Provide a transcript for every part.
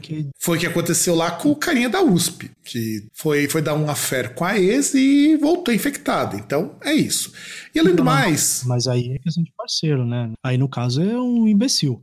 Que... Foi o que aconteceu lá com o carinha da USP, que foi, foi dar um affair com a ex e voltou infectado. Então, é isso. E além do não, mais. Mas aí é questão de parceiro, né? Aí no caso é um imbecil.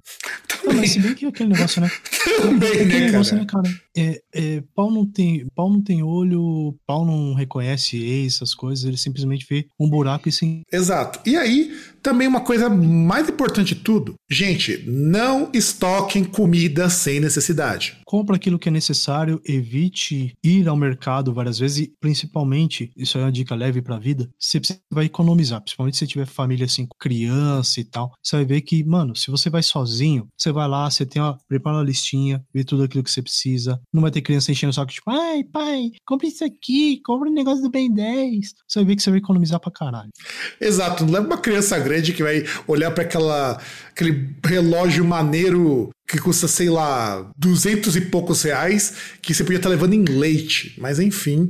Não, mas se bem que aquele negócio, né? Também, né, negócio, cara? né, cara? É, é, pau, não tem, pau não tem olho, pau não reconhece ex, essas coisas, ele simplesmente vê um buraco e sim. Exato. E aí, também uma coisa mais importante de tudo, gente, não estoquem comida sem necessidade. Compra aquilo que é necessário, evite ir ao mercado várias vezes e, principalmente, isso é uma dica leve pra vida, você vai economizar, principalmente se tiver família assim, com criança e tal, você vai ver que, mano, se você vai sozinho, você vai lá, você tem uma, prepara uma listinha, vê tudo aquilo que você precisa, não vai ter criança enchendo o saco, tipo, ai, pai, compre isso aqui, compre um negócio do Ben 10. Você vai ver que você vai economizar pra caralho. Exato, não leva uma criança grande que vai olhar para aquela aquele relógio maneiro que custa, sei lá, duzentos e poucos reais, que você podia estar levando em leite. Mas enfim,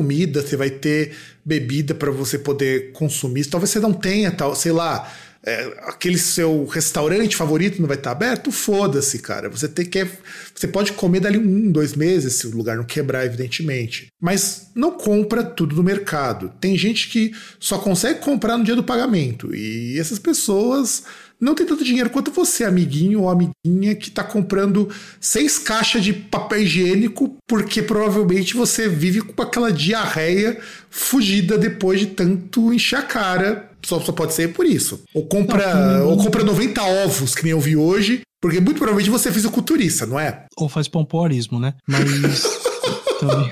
comida, você vai ter bebida para você poder consumir. Talvez você não tenha, tal, sei lá é, aquele seu restaurante favorito não vai estar aberto, foda-se, cara. Você tem que. Você pode comer dali um, dois meses, se o lugar não quebrar, evidentemente. Mas não compra tudo no mercado. Tem gente que só consegue comprar no dia do pagamento. E essas pessoas não tem tanto dinheiro quanto você, amiguinho ou amiguinha, que tá comprando seis caixas de papel higiênico porque provavelmente você vive com aquela diarreia fugida depois de tanto encher a cara. Só, só pode ser por isso. Ou compra, não, ou compra 90 ovos, que nem eu vi hoje, porque muito provavelmente você é fisiculturista, não é? Ou faz pompoarismo, né? Mas também.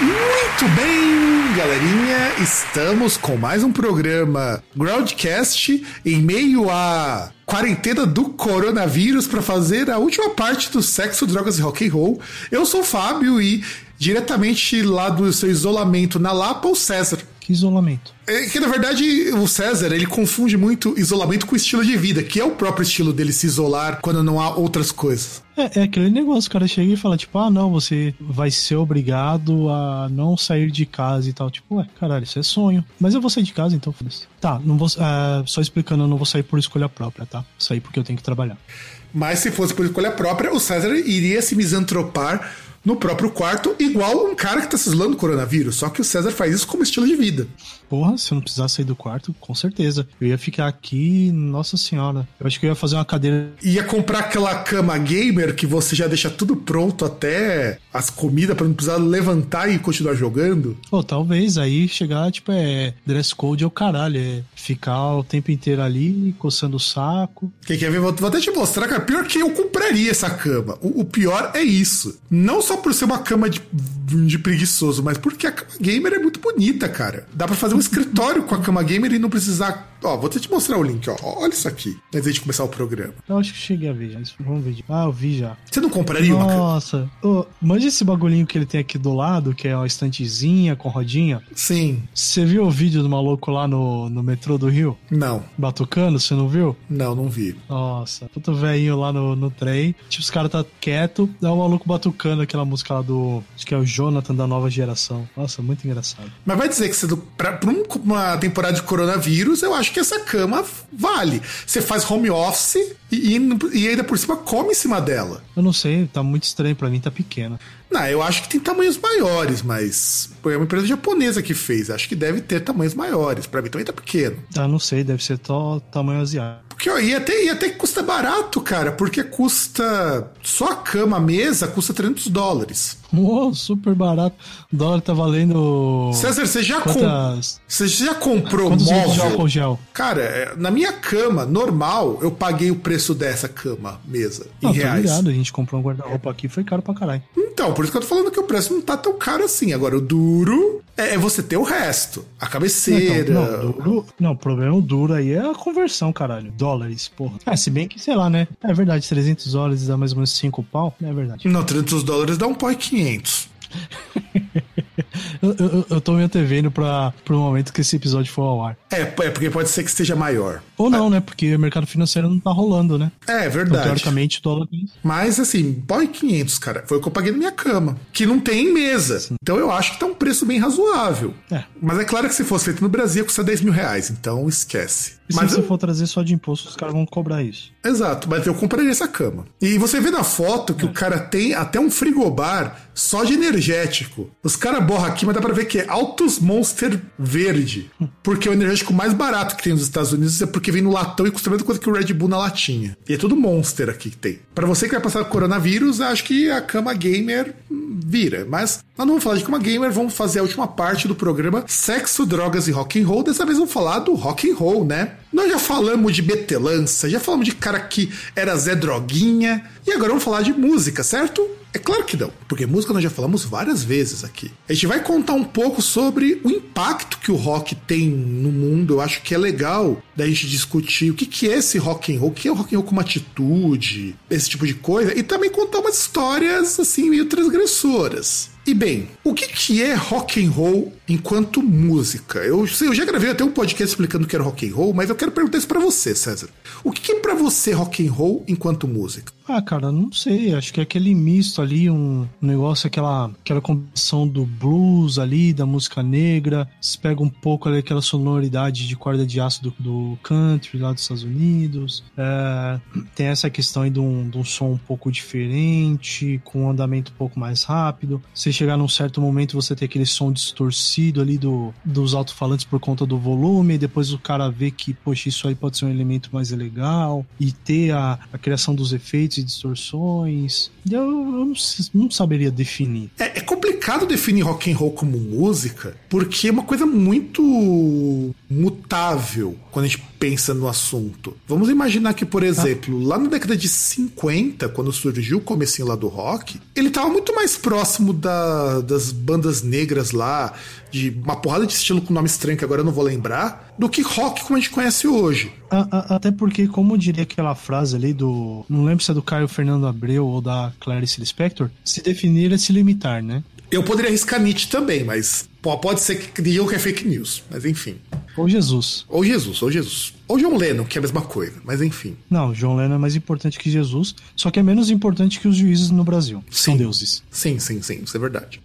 Muito bem, galerinha, estamos com mais um programa Groundcast em meio à quarentena do coronavírus para fazer a última parte do sexo, drogas e rock and roll. Eu sou o Fábio e diretamente lá do seu isolamento na Lapa, o César. Que isolamento? É que na verdade o César ele confunde muito isolamento com estilo de vida, que é o próprio estilo dele se isolar quando não há outras coisas. É, é aquele negócio, o cara chega e fala, tipo, ah, não, você vai ser obrigado a não sair de casa e tal. Tipo, ué, caralho, isso é sonho. Mas eu vou sair de casa, então foda-se. Tá, não vou, uh, só explicando, eu não vou sair por escolha própria, tá? Sair porque eu tenho que trabalhar. Mas se fosse por escolha própria, o César iria se misantropar no próprio quarto, igual um cara que tá se isolando do coronavírus. Só que o César faz isso como estilo de vida. Porra, se eu não precisasse sair do quarto, com certeza. Eu ia ficar aqui, nossa senhora. Eu acho que eu ia fazer uma cadeira. Ia comprar aquela cama gamer que você já deixa tudo pronto até as comidas para não precisar levantar e continuar jogando. Pô, talvez aí chegar, tipo, é dress code é o caralho. É ficar o tempo inteiro ali, coçando o saco. Quem quer ver? Vou até te mostrar, cara. Pior que eu compraria essa cama. O, o pior é isso. Não só por ser uma cama de, de preguiçoso, mas porque a cama gamer é muito bonita, cara. Dá para fazer escritório com a cama gamer e não precisar. Ó, vou te mostrar o link, ó. Olha isso aqui, antes de começar o programa. Eu acho que cheguei a ver já. Vamos ver. Ah, eu vi já. Você não compraria Nossa. uma? Nossa. Oh, manja esse bagulhinho que ele tem aqui do lado, que é uma estantezinha com rodinha? Sim. Você viu o vídeo do maluco lá no, no metrô do Rio? Não. Batucando, você não viu? Não, não vi. Nossa, puto velhinho lá no, no trem. Tipo, os caras tá quieto, dá o maluco batucando aquela música lá do. Acho que é o Jonathan da nova geração. Nossa, muito engraçado. Mas vai dizer que você, pra, pra uma temporada de coronavírus, eu acho acho que essa cama vale. Você faz home office e, e, ainda por cima come em cima dela. Eu não sei, tá muito estranho para mim, tá pequena. Não, eu acho que tem tamanhos maiores, mas foi uma empresa japonesa que fez. Acho que deve ter tamanhos maiores. Para mim também tá pequeno. Ah, não sei, deve ser só tamanho asiático. Porque ó, e até, e até que custa barato, cara, porque custa. Só a cama, a mesa, custa 300 dólares. Oh, super barato. O dólar tá valendo. César, você já, Quantas... com... você já comprou Quantos móvel? Gel? Cara, é, na minha cama normal, eu paguei o preço dessa cama, mesa, em não, reais. Ligado, a gente comprou um guarda-roupa aqui, foi caro pra caralho. Então, por isso que eu tô falando que o preço não tá tão caro assim. Agora, o duro é, é você ter o resto. A cabeceira. Não, então, não, duro, não, o problema duro aí é a conversão, caralho. Dólares, porra. É, se bem que, sei lá, né? É verdade, 300 dólares dá mais ou menos 5 pau. É verdade. Não, 300 dólares dá um pau e 500. eu, eu, eu tô me antevendo pra, pro momento que esse episódio for ao ar. É, é porque pode ser que esteja maior. Ou não, é. né? Porque o mercado financeiro não tá rolando, né? É, verdade. Então, teoricamente, o dólar. Mas assim, pau 500, cara. Foi o que eu paguei na minha cama. Que não tem mesa. Sim. Então eu acho que tá um preço bem razoável. É. Mas é claro que se fosse feito no Brasil, custa 10 mil reais. Então esquece. E mas se você eu... for trazer só de imposto, os caras vão cobrar isso. Exato, mas eu compraria essa cama. E você vê na foto que é. o cara tem até um frigobar só de energético. Os caras borram aqui, mas dá pra ver que é Altos Monster Verde. Porque é o energético mais barato que tem nos Estados Unidos é porque vem no latão e custa a mesma coisa que o Red Bull na latinha. E é tudo Monster aqui que tem. Para você que vai passar coronavírus, acho que a cama gamer vira. Mas nós não vamos falar de cama gamer, vamos fazer a última parte do programa Sexo, Drogas e Rock and Roll. Dessa vez vamos falar do rock and roll, né? Nós já falamos de betelança, já falamos de cara que era Zé Droguinha, e agora vamos falar de música, certo? É claro que não, porque música nós já falamos várias vezes aqui. A gente vai contar um pouco sobre o impacto que o rock tem no mundo. Eu acho que é legal da gente discutir o que, que é esse rock and roll, o que é o rock and roll como atitude, esse tipo de coisa, e também contar umas histórias assim meio transgressoras. E bem, o que, que é rock and roll enquanto música? Eu, eu já gravei até um podcast explicando o que era rock and roll, mas eu quero perguntar isso para você, César. O que, que é para você rock and roll enquanto música? Ah, cara, não sei. Acho que é aquele misto ali, um negócio, aquela, aquela combinação do blues ali, da música negra. Se pega um pouco ali aquela sonoridade de corda de aço do, do country lá dos Estados Unidos. É, tem essa questão aí de um, de um som um pouco diferente, com um andamento um pouco mais rápido. Você chegar num certo momento, você tem aquele som distorcido ali do, dos alto-falantes por conta do volume, depois o cara vê que, poxa, isso aí pode ser um elemento mais legal, e ter a, a criação dos efeitos e distorções. Eu, eu não, não, saberia definir. É, é, complicado definir rock and roll como música, porque é uma coisa muito mutável quando a gente pensa no assunto. Vamos imaginar que, por exemplo, ah. lá na década de 50, quando surgiu o comecinho lá do rock, ele estava muito mais próximo da, das bandas negras lá, de uma porrada de estilo com nome estranho que agora eu não vou lembrar, do que rock como a gente conhece hoje. até porque, como diria aquela frase ali do. Não lembro se é do Caio Fernando Abreu ou da Clarice Lispector, se definir é se limitar, né? Eu poderia arriscar Nietzsche também, mas pode ser que digam que é fake news, mas enfim. Ou Jesus. Ou Jesus, ou Jesus. Ou John Lennon, que é a mesma coisa, mas enfim. Não, John Lennon é mais importante que Jesus, só que é menos importante que os juízes no Brasil. Sim. São deuses. Sim, sim, sim, isso é verdade.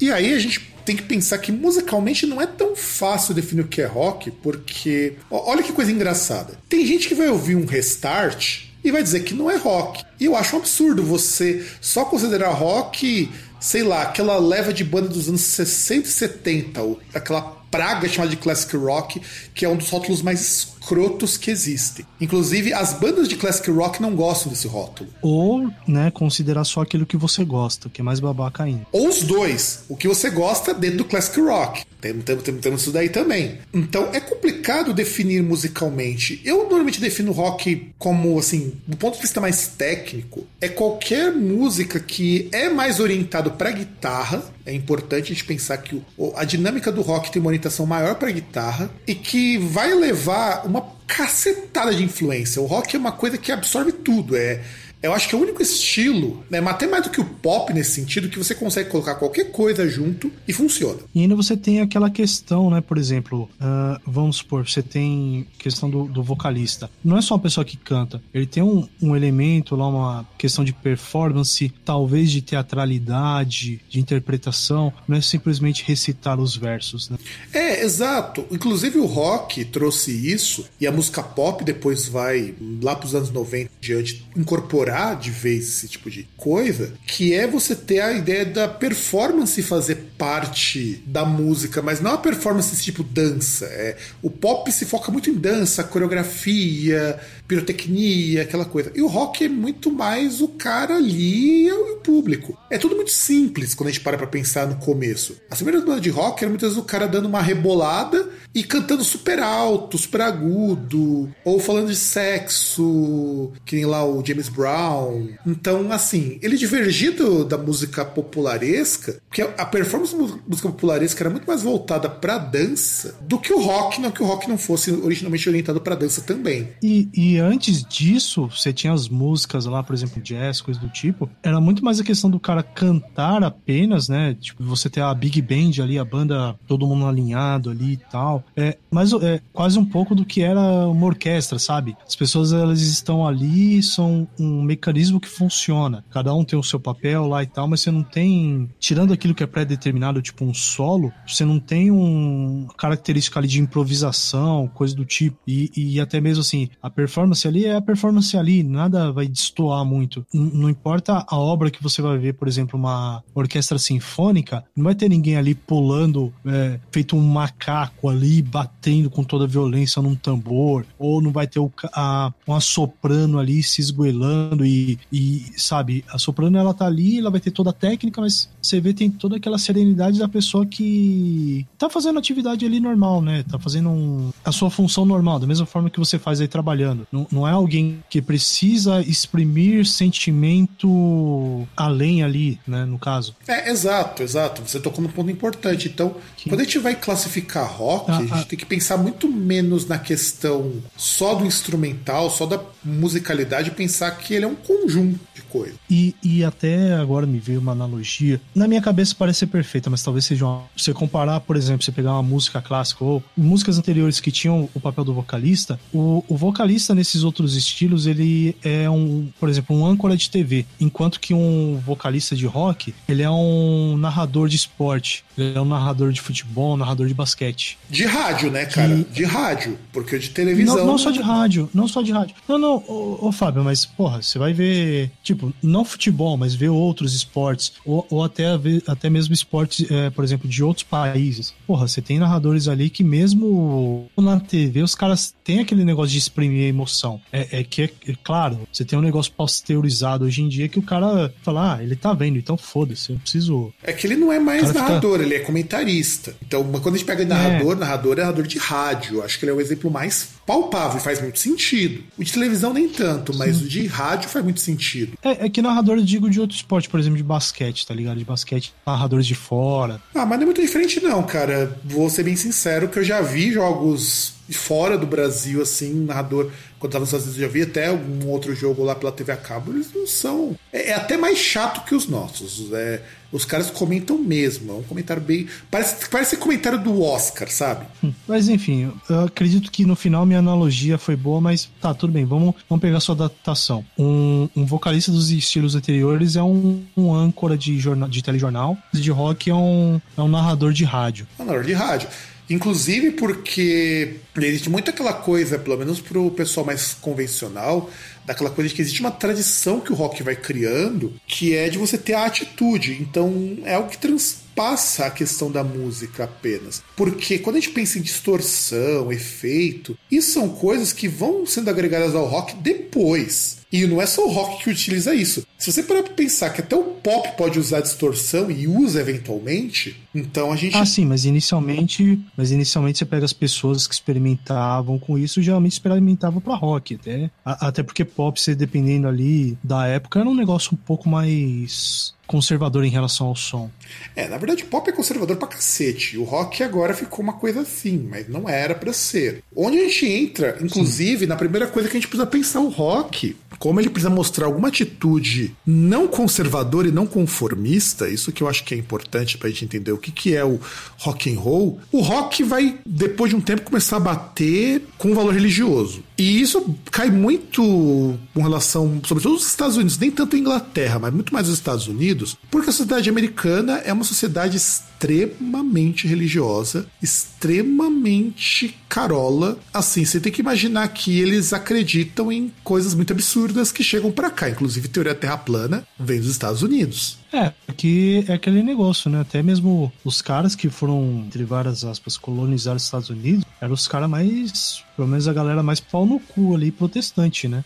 E aí a gente tem que pensar que musicalmente não é tão fácil definir o que é rock, porque. Olha que coisa engraçada. Tem gente que vai ouvir um restart e vai dizer que não é rock. E eu acho um absurdo você só considerar rock sei lá, aquela leva de banda dos anos 60 e 70, aquela praga chamada de classic rock, que é um dos rótulos mais escrotos que existem. Inclusive, as bandas de classic rock não gostam desse rótulo. Ou, né, considerar só aquilo que você gosta, que é mais babaca ainda. Ou os dois. O que você gosta dentro do classic rock. Temos, temos, temos, temos isso daí também. Então, é complicado definir musicalmente. Eu normalmente defino rock como, assim, do ponto de vista mais técnico, é qualquer música que é mais orientado para guitarra. É importante a gente pensar que a dinâmica do rock tem uma orientação maior para guitarra e que vai levar uma cacetada de influência. O rock é uma coisa que absorve tudo. É, Eu acho que é o único estilo, né, até mais do que o pop nesse sentido, que você consegue colocar qualquer coisa junto e funciona. E ainda você tem aquela questão, né? Por exemplo, uh, vamos supor, você tem questão do, do, vocalista. Não é só uma pessoa que canta, ele tem um, um elemento lá, uma questão de performance, talvez de teatralidade, de interpretação, não é simplesmente recitar os versos, né? É, exato. Inclusive o rock trouxe isso e a música pop depois vai lá para os anos 90 diante incorporar de vez esse tipo de coisa, que é você ter a ideia da performance fazer parte da música, mas não a performance tipo dança. É, o pop se foca muito em dança, coreografia, pirotecnia, aquela coisa. E o rock é muito mais o cara ali e o público. É tudo muito simples quando a gente para pra pensar no começo. As primeiras bandas de rock eram muitas vezes o cara dando uma rebolada e cantando super alto, super agudo, ou falando de sexo, que nem lá o James Brown. Então, assim, ele divergido da música popularesca, porque a performance música popularesca era muito mais voltada pra dança do que o rock, não que o rock não fosse originalmente orientado pra dança também. E, e antes disso, você tinha as músicas lá, por exemplo, jazz, coisas do tipo, era muito mais a questão do cara cantar apenas, né? Tipo, você ter a big band ali, a banda, todo mundo alinhado ali e tal. É, mas é quase um pouco do que era uma orquestra, sabe? As pessoas elas estão ali, são um mecanismo que funciona. Cada um tem o seu papel lá e tal, mas você não tem, tirando aquilo que é pré-determinado, tipo um solo, você não tem um característica ali de improvisação, coisa do tipo. E, e até mesmo assim, a performance ali é a performance ali, nada vai destoar muito. Não importa a obra que você vai ver, por exemplo, uma orquestra sinfônica, não vai ter ninguém ali pulando, é, feito um macaco ali, batendo com toda a violência num tambor, ou não vai ter o, a, uma soprano ali se esgoelando e, e, sabe, a soprano ela tá ali, ela vai ter toda a técnica, mas você vê tem toda aquela serenidade da pessoa que tá fazendo atividade ali normal, né? Tá fazendo um, a sua função normal, da mesma forma que você faz aí trabalhando. Não, não é alguém que precisa exprimir sentimento além ali, né? No caso. É, exato, exato. Você tocou num ponto importante. Então, quando a gente vai classificar rock, ah, a gente ah. tem que pensar muito menos na questão só do instrumental, só da musicalidade, pensar que ele é um conjunto de coisas. E, e até agora me veio uma analogia. Na minha cabeça parece ser perfeita, mas talvez seja uma. Você comparar, por exemplo, você pegar uma música clássica ou músicas anteriores que tinham o papel do vocalista, o, o vocalista nesses outros estilos, ele é um, por exemplo, um âncora de TV, enquanto que um vocalista de rock, ele é um narrador de esporte, ele é um narrador de futebol, um narrador de basquete. De rádio, né, cara? De rádio, porque de televisão. Não, não só de rádio, não só de rádio. Não, não, ô, ô, Fábio, mas porra, você vai ver, tipo, não futebol, mas ver outros esportes, ou, ou até, até mesmo esportes, é, por exemplo, de outros países. Porra, você tem narradores ali que mesmo na TV os caras têm aquele negócio de exprimir a É, é que, é, é, claro, você tem um negócio pasteurizado hoje em dia que o cara fala, ah, ele tá vendo, então foda-se, eu preciso. É que ele não é mais narrador, fica... ele é comentarista. Então, quando a gente pega narrador, é. narrador é narrador de rádio. Acho que ele é o exemplo mais palpável e faz muito sentido. O de televisão nem tanto, mas Sim. o de rádio faz muito sentido. É, é que narrador eu digo de outro esporte, por exemplo, de basquete, tá ligado? De basquete, narradores de fora. Ah, mas não é muito diferente não, cara. Vou ser bem sincero que eu já vi jogos fora do Brasil, assim, narrador quando estava nos Estados Unidos, eu já vi até algum outro jogo lá pela TV a cabo, eles não são. É, é até mais chato que os nossos. É, os caras comentam mesmo. É um comentário bem. Parece, parece comentário do Oscar, sabe? Hum, mas enfim, eu acredito que no final minha analogia foi boa, mas tá, tudo bem. Vamos, vamos pegar sua adaptação. Um, um vocalista dos estilos anteriores é um, um âncora de, jornal, de telejornal, de rock é um, é um narrador de rádio. Um narrador de rádio. Inclusive porque existe muito aquela coisa, pelo menos pro pessoal mais convencional, daquela coisa de que existe uma tradição que o rock vai criando, que é de você ter a atitude. Então é algo que transpassa a questão da música apenas. Porque quando a gente pensa em distorção, efeito, isso são coisas que vão sendo agregadas ao rock depois. E não é só o rock que utiliza isso. Se você parar pra pensar que até o pop pode usar distorção e usa eventualmente, então a gente. Ah, sim, mas inicialmente. Mas inicialmente você pega as pessoas que experimentavam com isso, geralmente experimentavam para rock. Até, até porque pop, você dependendo ali da época, era um negócio um pouco mais conservador em relação ao som. É, na verdade, pop é conservador pra cacete. O rock agora ficou uma coisa assim, mas não era para ser. Onde a gente entra, inclusive, Sim. na primeira coisa que a gente precisa pensar o rock, como ele precisa mostrar alguma atitude não conservadora e não conformista, isso que eu acho que é importante pra gente entender o que, que é o rock and roll, o rock vai, depois de um tempo, começar a bater com o valor religioso. E isso cai muito com relação, sobretudo os Estados Unidos, nem tanto a Inglaterra, mas muito mais os Estados Unidos, porque a sociedade americana é uma sociedade extremamente religiosa, extremamente carola. Assim, você tem que imaginar que eles acreditam em coisas muito absurdas que chegam para cá, inclusive teoria terra plana vem dos Estados Unidos. É, que é aquele negócio, né? Até mesmo os caras que foram, entre várias aspas, colonizar os Estados Unidos, eram os caras mais, pelo menos a galera mais pau no cu ali, protestante, né?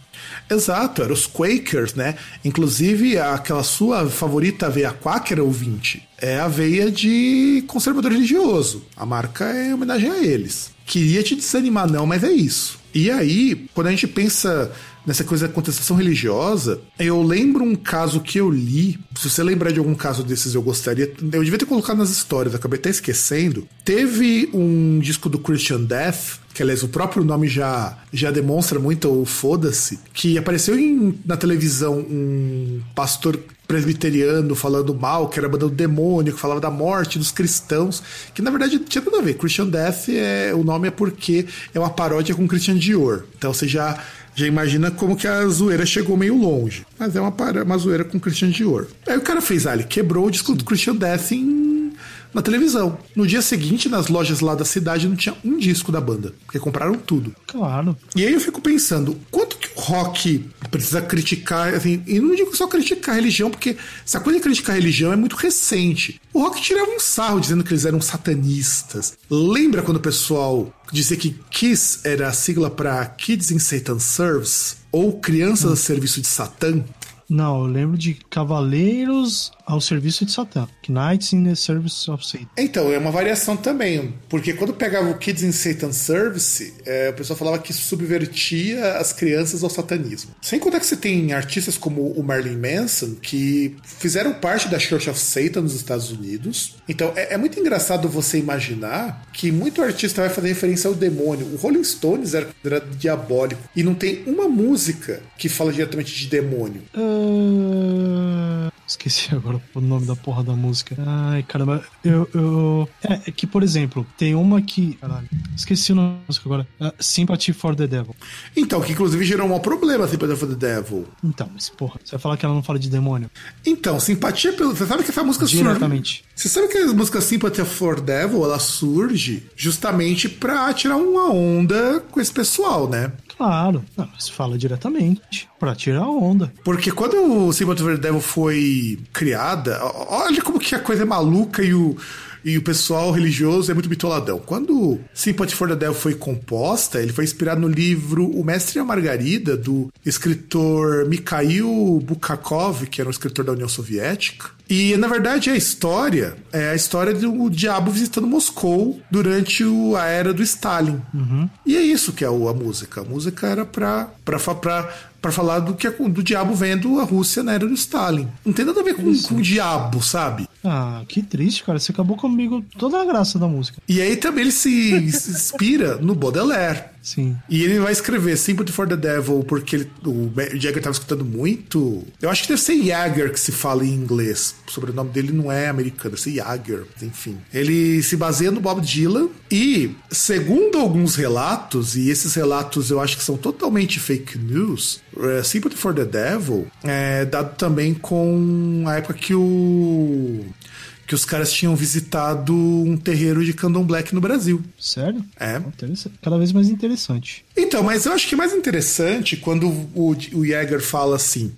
Exato, eram os Quakers, né? Inclusive, aquela sua favorita veia Quaker ouvinte é a veia de conservador religioso. A marca é homenagem a eles. Queria te desanimar, não, mas é isso. E aí, quando a gente pensa nessa coisa da contestação religiosa, eu lembro um caso que eu li. Se você lembrar de algum caso desses, eu gostaria. Eu devia ter colocado nas histórias, acabei até esquecendo. Teve um disco do Christian Death, que aliás o próprio nome já, já demonstra muito o foda-se, que apareceu em, na televisão um pastor presbiteriano falando mal, que era banda do demônio, que falava da morte dos cristãos, que na verdade tinha tudo a ver. Christian Death é o nome é porque é uma paródia com Christian Dior. Então você já já imagina como que a zoeira chegou meio longe. Mas é uma, uma zoeira com Christian Dior. Aí o cara fez, ah, ele quebrou o disco do Christian Death em, na televisão. No dia seguinte, nas lojas lá da cidade, não tinha um disco da banda, porque compraram tudo. Claro. E aí eu fico pensando, quanto rock precisa criticar, assim, e não digo só criticar a religião, porque essa coisa de criticar a religião é muito recente. O rock tirava um sarro dizendo que eles eram satanistas. Lembra quando o pessoal dizia que KISS era a sigla para Kids in Satan Service? Ou Crianças hum. a Serviço de Satã? Não, eu lembro de Cavaleiros ao serviço de Satã. Knights in the Service of Satan. Então, é uma variação também, porque quando pegava o Kids in Satan Service, é, o pessoal falava que subvertia as crianças ao satanismo. Sem contar que você tem artistas como o Marilyn Manson, que fizeram parte da Church of Satan nos Estados Unidos. Então, é, é muito engraçado você imaginar que muito artista vai fazer referência ao demônio. O Rolling Stones era, era diabólico, e não tem uma música que fala diretamente de demônio. Uh... Esqueci agora o nome da porra da música. Ai, caramba. Eu. eu... É, é, que, por exemplo, tem uma que. Caralho. Esqueci o nome da música agora. Uh, Sympathy for the Devil. Então, que inclusive gerou um problema, Sympathy for the Devil. Então, mas porra, você vai falar que ela não fala de demônio? Então, simpatia pelo. Você sabe que essa música surge. Diretamente. Você sabe que a música Sympathy for the Devil ela surge justamente pra tirar uma onda com esse pessoal, né? Claro, não, mas fala diretamente para tirar onda. Porque quando o Sympathy for the Devil foi criada, olha como que a coisa é maluca e o e o pessoal religioso é muito bitoladão. Quando Sympathy for the Devil foi composta, ele foi inspirado no livro O Mestre e a Margarida, do escritor Mikhail Bukakov, que era um escritor da União Soviética. E, na verdade, a história é a história do diabo visitando Moscou durante o, a era do Stalin. Uhum. E é isso que é a música. A música era pra, pra, pra, para falar do que do diabo vendo a Rússia na era do Stalin. Não tem nada a ver com, com o diabo, sabe? Ah, que triste, cara. Você acabou comigo toda a graça da música. E aí também ele se inspira no Baudelaire. Sim. E ele vai escrever Sympathy for the Devil porque ele, o Jagger estava escutando muito. Eu acho que deve ser Jagger que se fala em inglês. O sobrenome dele não é americano, deve ser Jagger, enfim. Ele se baseia no Bob Dylan e, segundo alguns relatos, e esses relatos eu acho que são totalmente fake news, uh, Sympathy for the Devil é dado também com a época que o que os caras tinham visitado um terreiro de candomblé no Brasil. Sério? É. Cada vez mais interessante. Então, mas eu acho que é mais interessante quando o, o Jäger fala assim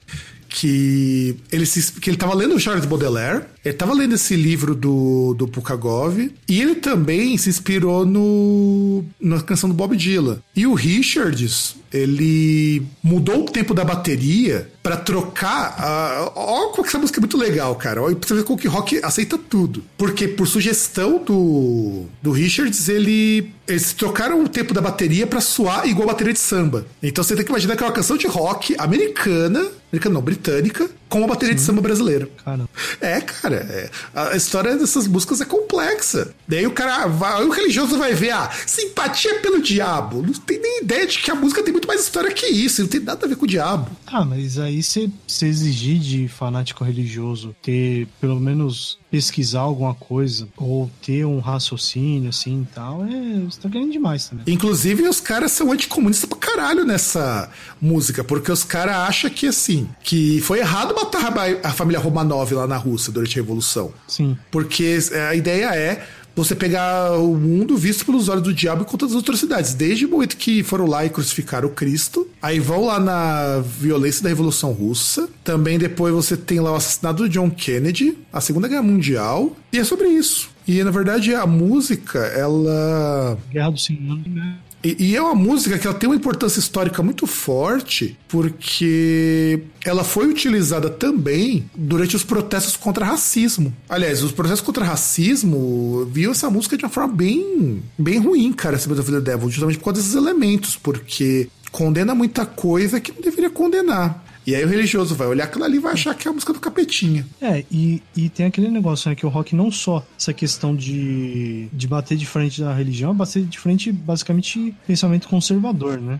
que ele se, que ele estava lendo o Charles Baudelaire, ele estava lendo esse livro do, do Pukagov, e ele também se inspirou no, na canção do Bob Dylan. E o Richards, ele mudou o tempo da bateria para trocar. Uh, olha como essa música é muito legal, cara. Olha você ver como que rock aceita tudo. Porque, por sugestão do, do Richards, ele, eles trocaram o tempo da bateria para soar igual a bateria de samba. Então você tem que imaginar que é uma canção de rock americana, americana não, britânica, com a bateria Sim. de samba brasileira. Caramba. É, cara, é. a história dessas músicas é complexa. Daí o cara, vai, o religioso vai ver, ah, simpatia pelo diabo. Não tem nem ideia de que a música tem muito mais história que isso, não tem nada a ver com o diabo. Ah, mas aí você exigir de fanático religioso ter pelo menos pesquisar alguma coisa ou ter um raciocínio assim e tal, é, você tá ganhando demais também. Inclusive, os caras são anticomunistas pra caralho nessa música, porque os caras acham que assim, que foi errado matar a família Romanov lá na Rússia durante a Revolução. Sim. Porque a ideia é você pegar o mundo visto pelos olhos do diabo e com todas as atrocidades. Desde o momento que foram lá e crucificaram o Cristo, aí vão lá na violência da Revolução Russa. Também depois você tem lá o assassinato do John Kennedy, a Segunda Guerra Mundial. E é sobre isso. E na verdade a música, ela. Guerra do Senhor, né? E, e, é uma música que ela tem uma importância histórica muito forte, porque ela foi utilizada também durante os protestos contra racismo. Aliás, os protestos contra racismo viu essa música de uma forma bem, bem ruim, cara, esse of the Devil, justamente por causa desses elementos, porque condena muita coisa que não deveria condenar. E aí o religioso vai olhar aquilo ali e vai achar que é a música do capetinha. É, e, e tem aquele negócio, né, que o rock não só essa questão de, de bater de frente da religião, é bater de frente basicamente pensamento conservador, né?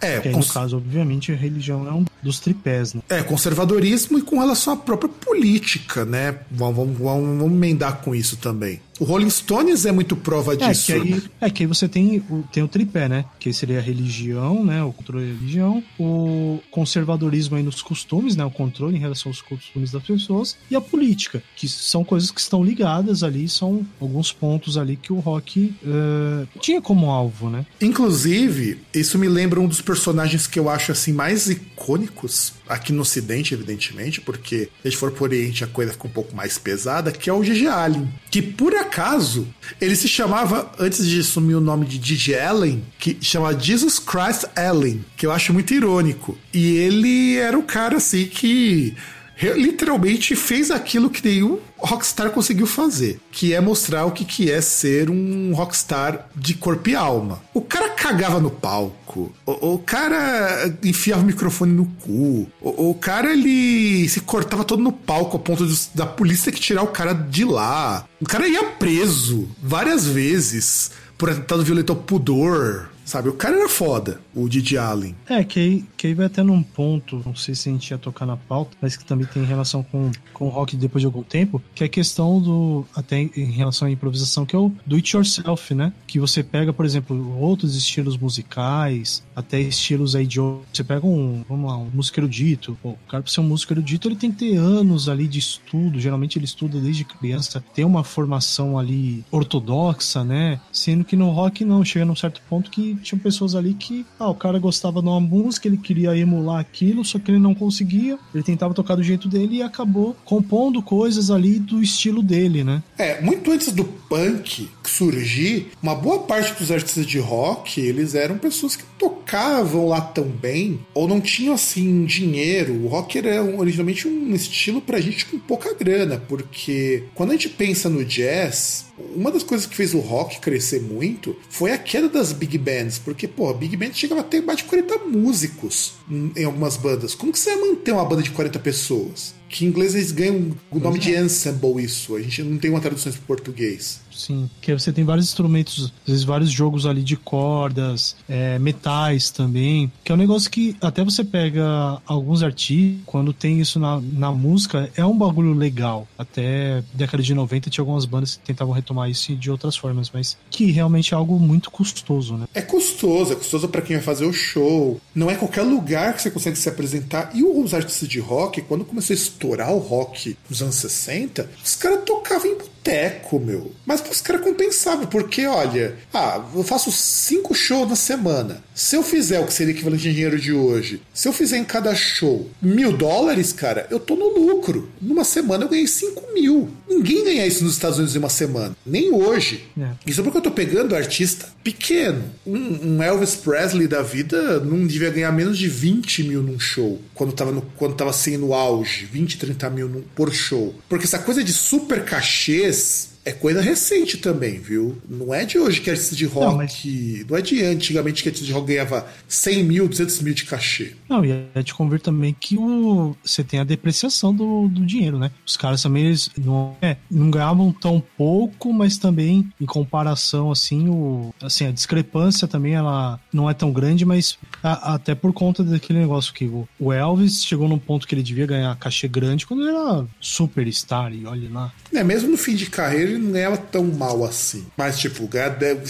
É, que aí, cons... no caso, obviamente, a religião é um dos tripés, né? É, conservadorismo e com relação à própria política, né? Vamos, vamos, vamos, vamos emendar com isso também. O Rolling Stones é muito prova disso. É, que aí, é, que aí você tem o, tem o tripé, né? Que seria a religião, né? O controle da religião, o conservadorismo aí nos costumes, né? O controle em relação aos costumes das pessoas e a política, que são coisas que estão ligadas ali, são alguns pontos ali que o rock uh, tinha como alvo, né? Inclusive, isso me lembra um dos personagens que eu acho assim mais icônicos aqui no Ocidente, evidentemente, porque se a gente for pro Oriente a coisa fica um pouco mais pesada, que é o Gigi Allen, que por acaso ele se chamava, antes de assumir o nome de Gigi Allen, que chama Jesus Christ Allen, que eu acho muito irônico. E ele era o cara assim que literalmente fez aquilo que nenhum rockstar conseguiu fazer, que é mostrar o que, que é ser um rockstar de corpo e alma. O cara cagava no palco, o, o cara enfiava o microfone no cu, o, o, cara ele se cortava todo no palco a ponto de, da polícia que tirar o cara de lá. O cara ia preso várias vezes por atentado violento ao pudor, Sabe, o cara era foda, o Didi Allen. É, que aí, que aí vai até num ponto, não sei se a gente ia tocar na pauta, mas que também tem relação com, com o rock depois de algum tempo, que é a questão do, até em relação à improvisação, que é o do it yourself, né? Que você pega, por exemplo, outros estilos musicais, até estilos aí de. Você pega um, vamos lá, um músico erudito. Pô, o cara, pra ser um músico erudito, ele tem que ter anos ali de estudo. Geralmente ele estuda desde criança, tem uma formação ali ortodoxa, né? Sendo que no rock não, chega num certo ponto que tinham pessoas ali que, ah, o cara gostava de uma música, ele queria emular aquilo, só que ele não conseguia. Ele tentava tocar do jeito dele e acabou compondo coisas ali do estilo dele, né? É, muito antes do punk surgir, uma boa parte dos artistas de rock, eles eram pessoas que tocavam lá tão bem, ou não tinham assim dinheiro. O rock era originalmente um estilo pra gente com pouca grana, porque quando a gente pensa no jazz, uma das coisas que fez o rock crescer muito foi a queda das big bands, porque, pô, big band chegava a ter mais de 40 músicos em algumas bandas. Como que você vai manter uma banda de 40 pessoas? Que em inglês eles ganham o nome é. de ensemble isso. A gente não tem uma tradução para português. Sim, que você tem vários instrumentos, às vezes vários jogos ali de cordas, é, metais também, que é um negócio que até você pega alguns artistas, quando tem isso na, na música, é um bagulho legal. Até década de 90 tinha algumas bandas que tentavam retomar isso de outras formas, mas que realmente é algo muito custoso, né? É custoso, é custoso para quem vai fazer o show. Não é qualquer lugar que você consegue se apresentar. E os artistas de rock, quando começou a estourar o rock nos anos 60, os caras tocavam em teco, meu. Mas os caras compensavam, porque olha, ah, eu faço cinco shows na semana. Se eu fizer o que seria equivalente em dinheiro de hoje, se eu fizer em cada show mil dólares, cara, eu tô no lucro. Numa semana eu ganhei cinco mil. Ninguém ganha isso nos Estados Unidos em uma semana. Nem hoje. É. Isso porque eu tô pegando artista pequeno. Um, um, Elvis Presley da vida não devia ganhar menos de 20 mil num show. Quando tava, no, quando tava assim no auge. 20, 30 mil num, por show. Porque essa coisa de super this. É coisa recente também, viu? Não é de hoje que artista de rock. Não, mas... não é de antigamente que artista de rock ganhava 100 mil, 200 mil de cachê. Não, e é de convir também que o, você tem a depreciação do, do dinheiro, né? Os caras também eles não, é, não ganhavam tão pouco, mas também em comparação, assim, o, assim, a discrepância também ela não é tão grande, mas a, até por conta daquele negócio que o, o Elvis chegou num ponto que ele devia ganhar cachê grande quando ele era superstar, e olha lá. É, mesmo no fim de carreira ele não ganhava tão mal assim. Mas, tipo,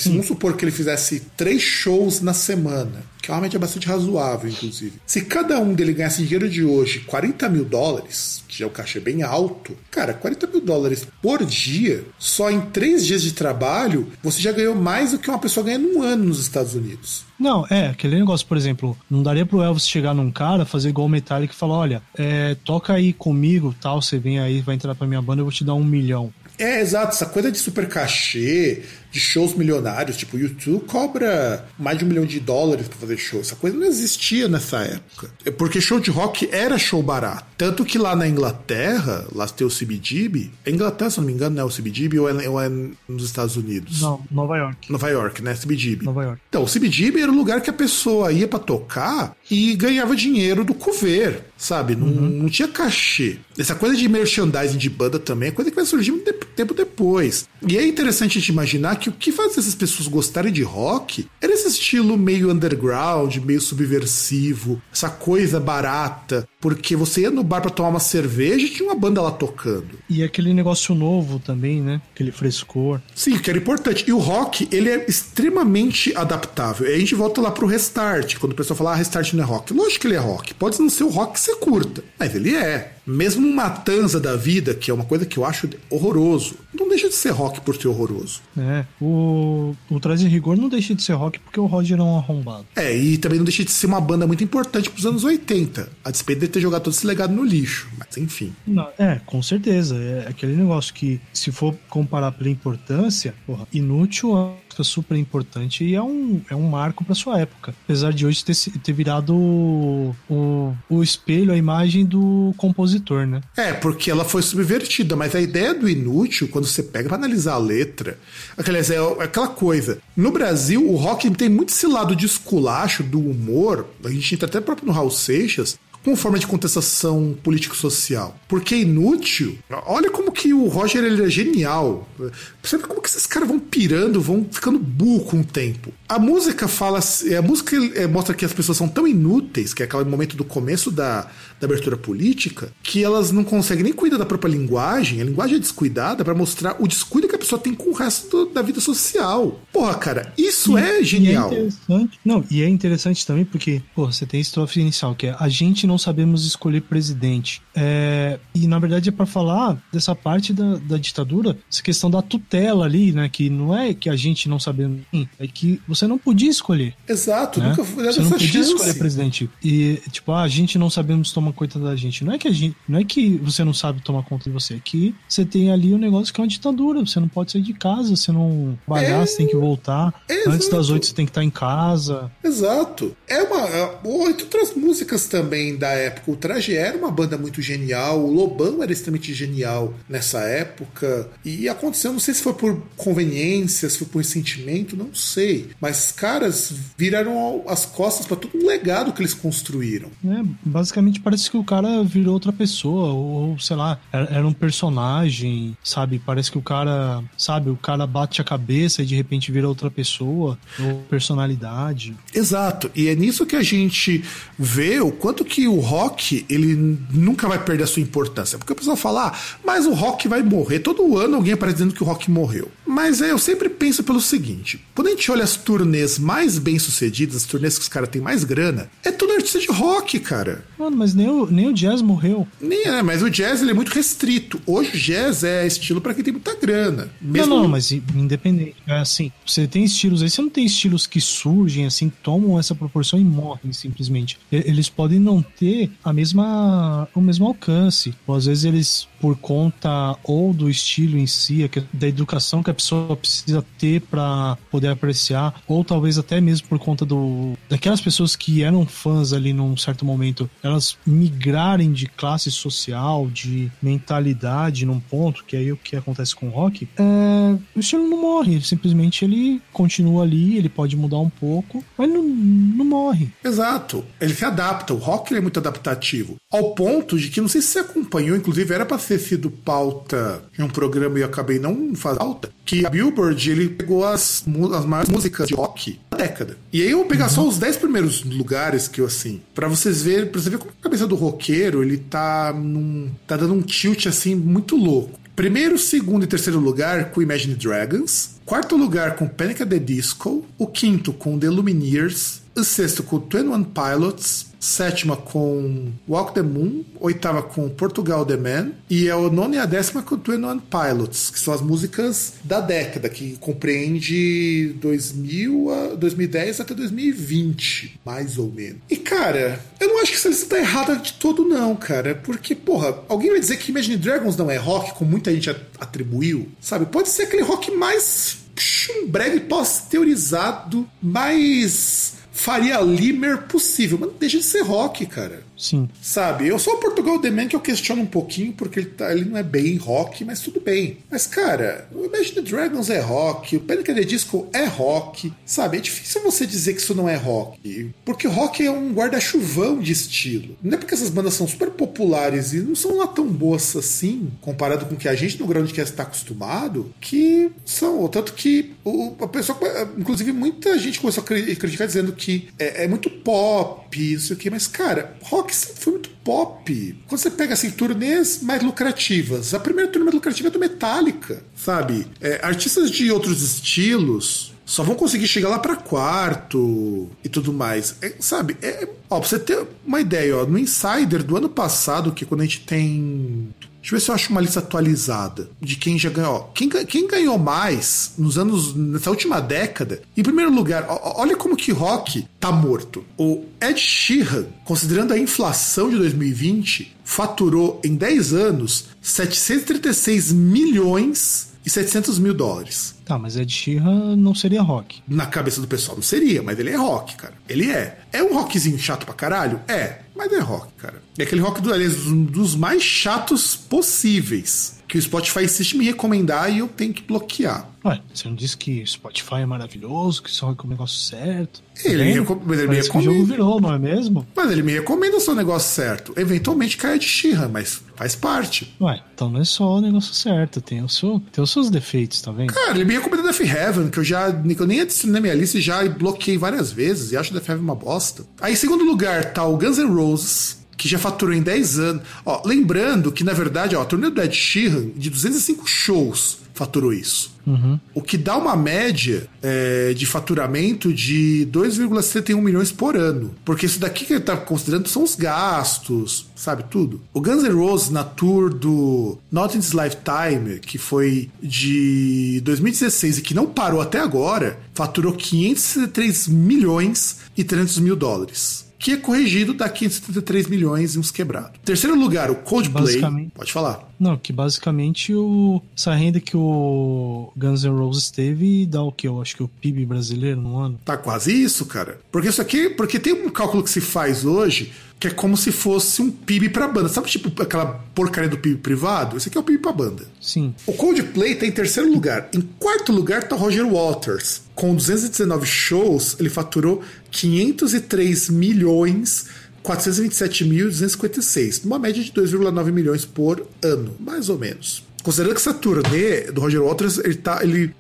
vamos supor que ele fizesse três shows na semana que é uma média bastante razoável, inclusive. Se cada um dele ganhasse dinheiro de hoje 40 mil dólares, que é o cachê bem alto, cara, 40 mil dólares por dia, só em três dias de trabalho, você já ganhou mais do que uma pessoa ganha num ano nos Estados Unidos. Não, é, aquele negócio, por exemplo, não daria pro Elvis chegar num cara, fazer igual o Metallica e falar, olha, é, toca aí comigo, tal, você vem aí, vai entrar pra minha banda, eu vou te dar um milhão. É, exato, essa coisa de super cachê, de shows milionários, tipo, o YouTube cobra mais de um milhão de dólares para fazer show. Essa coisa não existia nessa época. É porque show de rock era show barato. Tanto que lá na Inglaterra, lá tem o CBGB. É Inglaterra, se não me engano, não é o CBGB ou é, ou é nos Estados Unidos? Não, Nova York. Nova York, né? CBGB. Nova York. Então, o CBGB era o lugar que a pessoa ia para tocar e ganhava dinheiro do cover, sabe? Não, uhum. não tinha cachê. Essa coisa de merchandising de banda também é coisa que vai surgir um tempo depois. E é interessante a gente imaginar que o que faz essas pessoas gostarem de rock era esse estilo meio underground, meio subversivo, essa coisa barata, porque você ia no bar para tomar uma cerveja e tinha uma banda lá tocando. E aquele negócio novo também, né? Aquele frescor. Sim, que era importante. E o rock, ele é extremamente adaptável. E aí a gente volta lá pro Restart, quando o pessoal fala, ah, Restart não é rock. Lógico que ele é rock. Pode não ser o rock que você curta, mas ele é. Mesmo uma tanza da vida, que é uma coisa que eu acho horroroso, não deixa de ser rock por ser horroroso. É, o, o Traz Rigor não deixa de ser rock porque o Roger é um arrombado. É, e também não deixa de ser uma banda muito importante pros anos 80, a despeito de ter jogado todo esse legado no lixo, mas enfim. Não, é, com certeza. É aquele negócio que, se for comparar pela importância, porra, inútil música super importante e é um, é um marco para sua época. Apesar de hoje ter, ter virado o, o, o espelho, a imagem do compositor, né? É, porque ela foi subvertida, mas a ideia do inútil, quando você pega para analisar a letra, aliás, é, é aquela coisa. No Brasil, o rock tem muito esse lado de esculacho, do humor. A gente entra até próprio no Raul Seixas, como forma de contestação político-social. Porque é inútil. Olha como que o Roger ele é genial. Vê como que esses caras vão pirando, vão ficando burro com o tempo. A música fala. A música é, mostra que as pessoas são tão inúteis, que é aquele momento do começo da, da abertura política, que elas não conseguem nem cuidar da própria linguagem. A linguagem é descuidada para mostrar o descuido que a pessoa tem com o resto da vida social. Porra, cara, isso e, é genial. E é interessante. Não, e é interessante também porque, porra, você tem a estrofe inicial, que é a gente não sabemos escolher presidente. É, e na verdade é para falar dessa parte da, da ditadura, essa questão da tutela ali, né? Que não é que a gente não sabemos, é que você não podia escolher. Exato, né? nunca foi Você não podia chance. escolher presidente. E, tipo, ah, a gente não sabemos tomar conta da gente. Não é que a gente, não é que você não sabe tomar conta de você, é que você tem ali um negócio que é uma ditadura. Você não pode sair de casa, você não trabalhar, é... você tem que voltar. Antes das oito você tem que estar em casa. Exato. É uma. É, outras músicas também da época. O Traje era uma banda muito genial, o Lobão era extremamente genial nessa época. E aconteceu, não sei se foi por conveniência, se foi por sentimento, não sei. Mas caras viraram as costas para todo o legado que eles construíram. É, basicamente parece que o cara virou outra pessoa, ou sei lá, era um personagem, sabe? Parece que o cara, sabe, o cara bate a cabeça e de repente vira outra pessoa, ou personalidade. Exato, e é nisso que a gente vê o quanto que o rock, ele nunca vai perder a sua importância. Porque o pessoal fala, ah, mas o rock vai morrer. Todo ano alguém aparece dizendo que o rock morreu. Mas é, eu sempre penso pelo seguinte: quando a gente olha as turnês mais bem sucedidas, as turnês que os caras têm mais grana, é tudo artista de rock, cara. Mano, mas nem o, nem o jazz morreu. Nem é, mas o jazz ele é muito restrito. Hoje o jazz é estilo para quem tem muita grana. Mesmo não, não, mas independente. É assim, você tem estilos aí, você não tem estilos que surgem assim, tomam essa proporção e morrem simplesmente. Eles podem não ter a mesma, o mesmo alcance. Ou às vezes eles por conta ou do estilo em si, é da educação que a pessoa precisa ter para poder apreciar, ou talvez até mesmo por conta do daquelas pessoas que eram fãs ali num certo momento, elas migrarem de classe social, de mentalidade num ponto, que é aí o que acontece com o rock, é, o estilo não morre, simplesmente ele continua ali, ele pode mudar um pouco, mas não, não morre. Exato, ele se adapta, o rock é muito adaptativo, ao ponto de que, não sei se você acompanhou, inclusive era para ter sido pauta em um programa e acabei não fazendo pauta, que a Billboard ele pegou as, as maiores músicas de rock da década. E aí eu vou pegar uhum. só os 10 primeiros lugares que eu assim, para vocês verem, para você ver como a cabeça do roqueiro, ele tá num tá dando um tilt assim muito louco. Primeiro, segundo e terceiro lugar com Imagine Dragons. Quarto lugar com Panic! at the Disco. O quinto com The Lumineers. O sexto com 21 Pilots sétima com Walk the Moon, oitava com Portugal The Man, e a nona e a décima com Twin One Pilots, que são as músicas da década, que compreende 2000 a 2010 até 2020, mais ou menos. E cara, eu não acho que essa lista tá errada de todo, não, cara, porque, porra, alguém vai dizer que Imagine Dragons não é rock, como muita gente atribuiu, sabe? Pode ser aquele rock mais chumbrega pós-teorizado, mais Faria Limer possível, mas deixa de ser rock, cara. Sim. Sabe? Eu sou o Portugal The Man que eu questiono um pouquinho, porque ele, tá, ele não é bem rock, mas tudo bem. Mas, cara, o Imagine Dragons é rock, o Panic! The Disco é rock, sabe? É difícil você dizer que isso não é rock, porque rock é um guarda-chuvão de estilo. Não é porque essas bandas são super populares e não são lá tão boas assim, comparado com o que a gente no Groundcast está acostumado, que são. Tanto que o, a pessoa, inclusive, muita gente começou a criticar dizendo que é, é muito pop, isso aqui, mas, cara, rock rock sempre foi muito pop. Quando você pega assim, turnês mais lucrativas, a primeira turnê mais lucrativa é do Metallica, sabe? É, artistas de outros estilos só vão conseguir chegar lá para quarto e tudo mais. É, sabe? É, ó, pra você ter uma ideia, ó, no Insider do ano passado, que é quando a gente tem Deixa eu ver se eu acho uma lista atualizada de quem já ganhou. Quem, quem ganhou mais nos anos. nessa última década? Em primeiro lugar, olha como que rock tá morto. O Ed Sheeran, considerando a inflação de 2020, faturou em 10 anos 736 milhões e 700 mil dólares. Tá, mas Ed Sheeran não seria rock. Na cabeça do pessoal não seria, mas ele é rock, cara. Ele é. É um rockzinho chato pra caralho? É, mas é rock, cara. É aquele rock do, aliás, dos mais chatos possíveis que o Spotify insiste em me recomendar e eu tenho que bloquear. Ué, você não disse que Spotify é maravilhoso, que só é o negócio certo? Ele, me, recom ele me recomenda. o jogo virou, não é mesmo? Mas ele me recomenda o seu negócio certo. Eventualmente cai de Shira, mas faz parte. Ué, então não é só o negócio certo, tem, o seu, tem os seus defeitos, tá vendo? Cara, ele me recomenda Death Heaven, que eu já que eu nem adicionei na minha lista e já bloqueei várias vezes e acho Death Heaven uma bosta. Aí, em segundo lugar, tá o Guns N' Roses, que já faturou em 10 anos. Ó, lembrando que, na verdade, ó, a turnê do Ed Sheeran, de 205 shows, faturou isso. Uhum. O que dá uma média é, de faturamento de 2,71 milhões por ano. Porque isso daqui que ele está considerando são os gastos, sabe tudo. O Guns N' Roses na tour do Not in This Lifetime, que foi de 2016 e que não parou até agora, faturou 503 milhões e 300 mil dólares que é corrigido dá 573 milhões e uns quebrados. Terceiro lugar, o Coldplay. Pode falar. Não, que basicamente o, essa renda que o Guns N' Roses teve dá o que? Eu acho que o PIB brasileiro no ano. Tá quase isso, cara. Porque isso aqui, porque tem um cálculo que se faz hoje que é como se fosse um PIB pra banda. Sabe, tipo, aquela porcaria do PIB privado? Esse aqui é o PIB pra banda. Sim. O Coldplay tá em terceiro lugar. Em quarto lugar tá o Roger Waters. Com 219 shows, ele faturou 503 milhões 427.256, numa média de 2,9 milhões por ano, mais ou menos. Considerando que essa turnê do Roger Waters, ele, tá, ele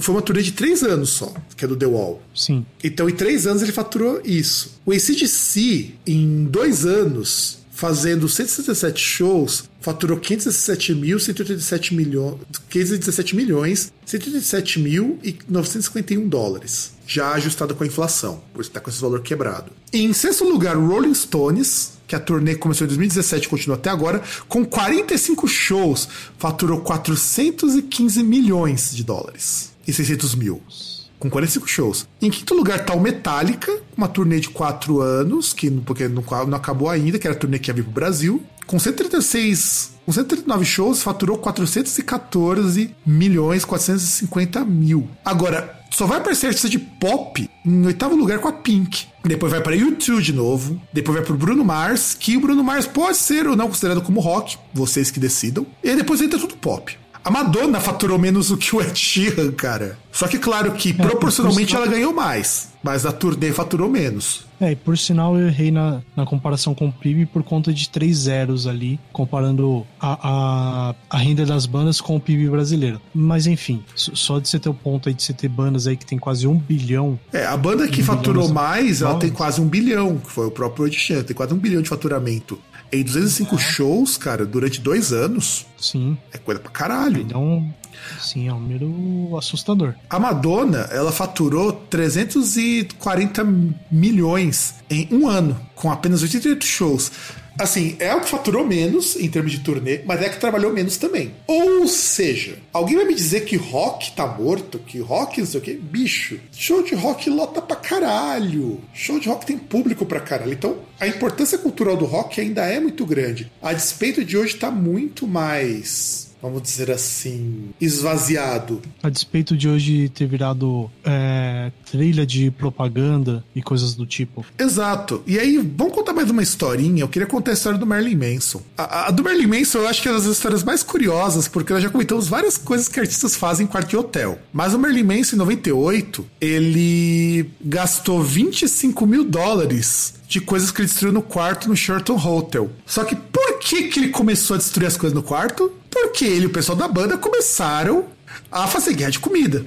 foi uma turnê de três anos só, que é do The Wall. Sim. Então, em três anos, ele faturou isso. O ACDC, em dois anos, fazendo 167 shows, faturou 517 mil, 187 milhões, 517 milhões, 187 mil e 951 dólares, já ajustado com a inflação, por isso está com esse valor quebrado. Em sexto lugar, Rolling Stones, que a turnê começou em 2017 e continua até agora, com 45 shows, faturou 415 milhões de dólares e 600 mil. Com 45 shows. Em quinto lugar está o Metallica, uma turnê de 4 anos, que porque não, não acabou ainda, que era a turnê que ia vir pro Brasil com 136 Com 139 shows, faturou 414 milhões 450 mil. Agora, só vai aparecer artista de pop em oitavo lugar com a Pink. Depois vai para YouTube de novo. Depois vai para o Bruno Mars, que o Bruno Mars pode ser ou não considerado como rock, vocês que decidam. E depois entra tudo pop. A Madonna faturou menos do que o Ed Sheeran, cara. Só que, claro, que é, proporcionalmente ela ganhou mais. Mas a turnê faturou menos. É, e por sinal eu errei na, na comparação com o PIB por conta de três zeros ali, comparando a, a, a renda das bandas com o PIB brasileiro. Mas enfim, só de você ter o ponto aí de você ter bandas aí que tem quase um bilhão. É, a banda que faturou mais, ela tem quase um bilhão, que foi o próprio Ed Sheeran, tem quase um bilhão de faturamento. Em 205 é. shows, cara, durante dois anos. Sim. É coisa pra caralho. Então, sim, é um número assustador. A Madonna, ela faturou 340 milhões em um ano, com apenas 88 shows. Assim, é o que faturou menos em termos de turnê, mas é que trabalhou menos também. Ou seja, alguém vai me dizer que rock tá morto, que rock não sei o que? Bicho, show de rock lota pra caralho. Show de rock tem público pra caralho. Então, a importância cultural do rock ainda é muito grande. A despeito de hoje tá muito mais vamos dizer assim, esvaziado. A despeito de hoje ter virado é, trilha de propaganda e coisas do tipo. Exato. E aí, vamos contar mais uma historinha. Eu queria contar a história do Marilyn Manson. A, a do Marilyn Manson eu acho que é uma das histórias mais curiosas, porque nós já comentamos várias coisas que artistas fazem em quarto de hotel. Mas o Marilyn Manson, em 98, ele gastou 25 mil dólares de coisas que ele destruiu no quarto no Sheraton Hotel. Só que por que, que ele começou a destruir as coisas no quarto? Porque ele e o pessoal da banda começaram a fazer guerra de comida.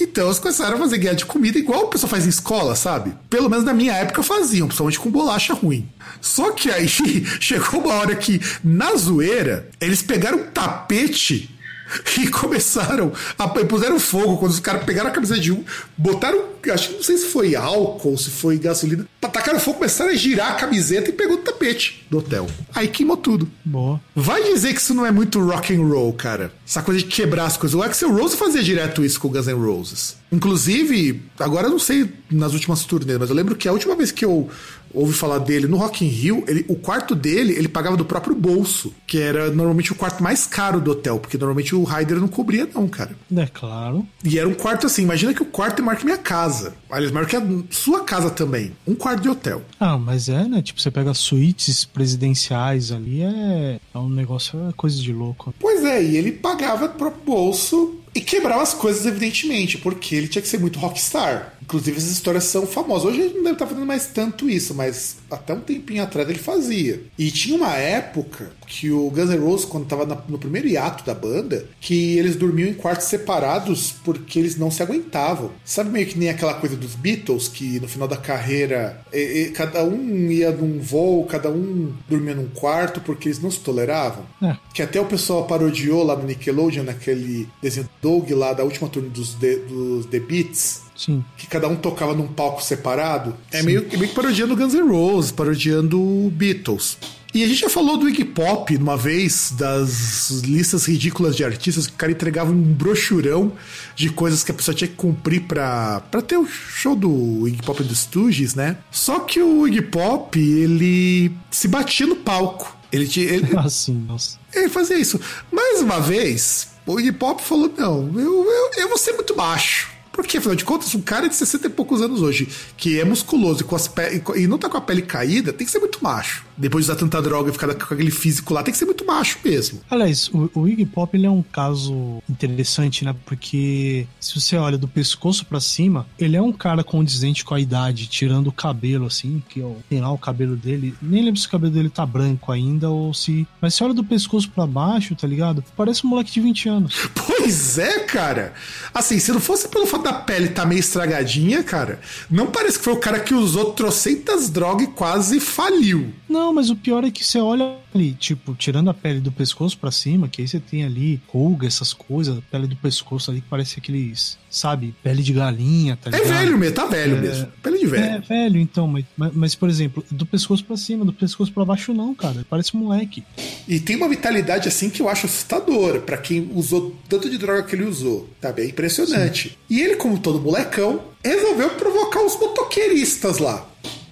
Então eles começaram a fazer guerra de comida igual o pessoal faz em escola, sabe? Pelo menos na minha época faziam, principalmente com bolacha ruim. Só que aí chegou uma hora que, na zoeira, eles pegaram um tapete e começaram a puseram fogo quando os caras pegaram a camisa de um, botaram, acho que não sei se foi álcool, se foi gasolina, tacaram fogo, começaram a girar a camiseta e pegou o tapete do hotel. Aí queimou tudo. Boa. Vai dizer que isso não é muito rock and roll, cara. Essa coisa de quebrar as coisas. O Axel Rose fazia direto isso com o Guns N' Roses. Inclusive, agora eu não sei nas últimas turnês, mas eu lembro que a última vez que eu ouvi falar dele no Rock in Rio, ele, o quarto dele ele pagava do próprio bolso, que era normalmente o quarto mais caro do hotel, porque normalmente o Ryder não cobria não, cara. É claro. E era um quarto assim, imagina que o quarto é maior que minha casa. Aliás, maior que a sua casa também. Um quarto de hotel. Ah, mas é, né? Tipo, você pega suítes presidenciais ali, é, é um negócio, é coisa de louco. Pois é, e ele pagava pro bolso e quebrava as coisas, evidentemente, porque ele tinha que ser muito rockstar. Inclusive, essas histórias são famosas. Hoje ele não deve estar fazendo mais tanto isso, mas até um tempinho atrás ele fazia. E tinha uma época que o Guns N' Roses, quando estava no primeiro hiato da banda, que eles dormiam em quartos separados porque eles não se aguentavam. Sabe meio que nem aquela coisa dos Beatles, que no final da carreira e, e, cada um ia num voo, cada um dormia num quarto porque eles não se toleravam? É. Que até o pessoal parodiou lá no Nickelodeon, naquele desenho Doug lá da última turma dos, dos The Beats Sim. Que cada um tocava num palco separado. É meio, meio que parodiando Guns N' Roses, parodiando Beatles. E a gente já falou do Iggy Pop uma vez, das listas ridículas de artistas que o cara entregava um brochurão de coisas que a pessoa tinha que cumprir pra, pra ter o show do Iggy Pop dos Stooges, né? Só que o Iggy Pop, ele se batia no palco. Ele tinha. Ele, assim, nossa. Ele fazia isso. Mais uma vez, o Iggy Pop falou: não, eu, eu, eu vou ser muito baixo. Porque, afinal de contas, um cara de 60 e poucos anos hoje, que é musculoso e, com as e não tá com a pele caída, tem que ser muito macho. Depois de usar tanta droga e ficar com aquele físico lá, tem que ser muito macho mesmo. Aliás, o, o Iggy Pop ele é um caso interessante, né? Porque se você olha do pescoço para cima, ele é um cara condizente com a idade, tirando o cabelo, assim, que é tem lá o cabelo dele. Nem lembro se o cabelo dele tá branco ainda ou se. Mas se olha do pescoço para baixo, tá ligado? Parece um moleque de 20 anos. Pois é, cara. Assim, se não fosse pelo fato da pele tá meio estragadinha, cara, não parece que foi o cara que usou trocentas drogas e quase faliu. Não, mas o pior é que você olha ali, tipo, tirando a pele do pescoço para cima, que aí você tem ali ruga, essas coisas, a pele do pescoço ali que parece aqueles, sabe, pele de galinha, tá é ligado? É velho mesmo, tá velho é, mesmo. Pele de velho. É velho, então, mas, mas, por exemplo, do pescoço para cima, do pescoço para baixo não, cara, parece um moleque. E tem uma vitalidade assim que eu acho assustadora para quem usou tanto de droga que ele usou, tá bem impressionante. Sim. E ele, como todo molecão, resolveu provocar os motoqueiristas lá.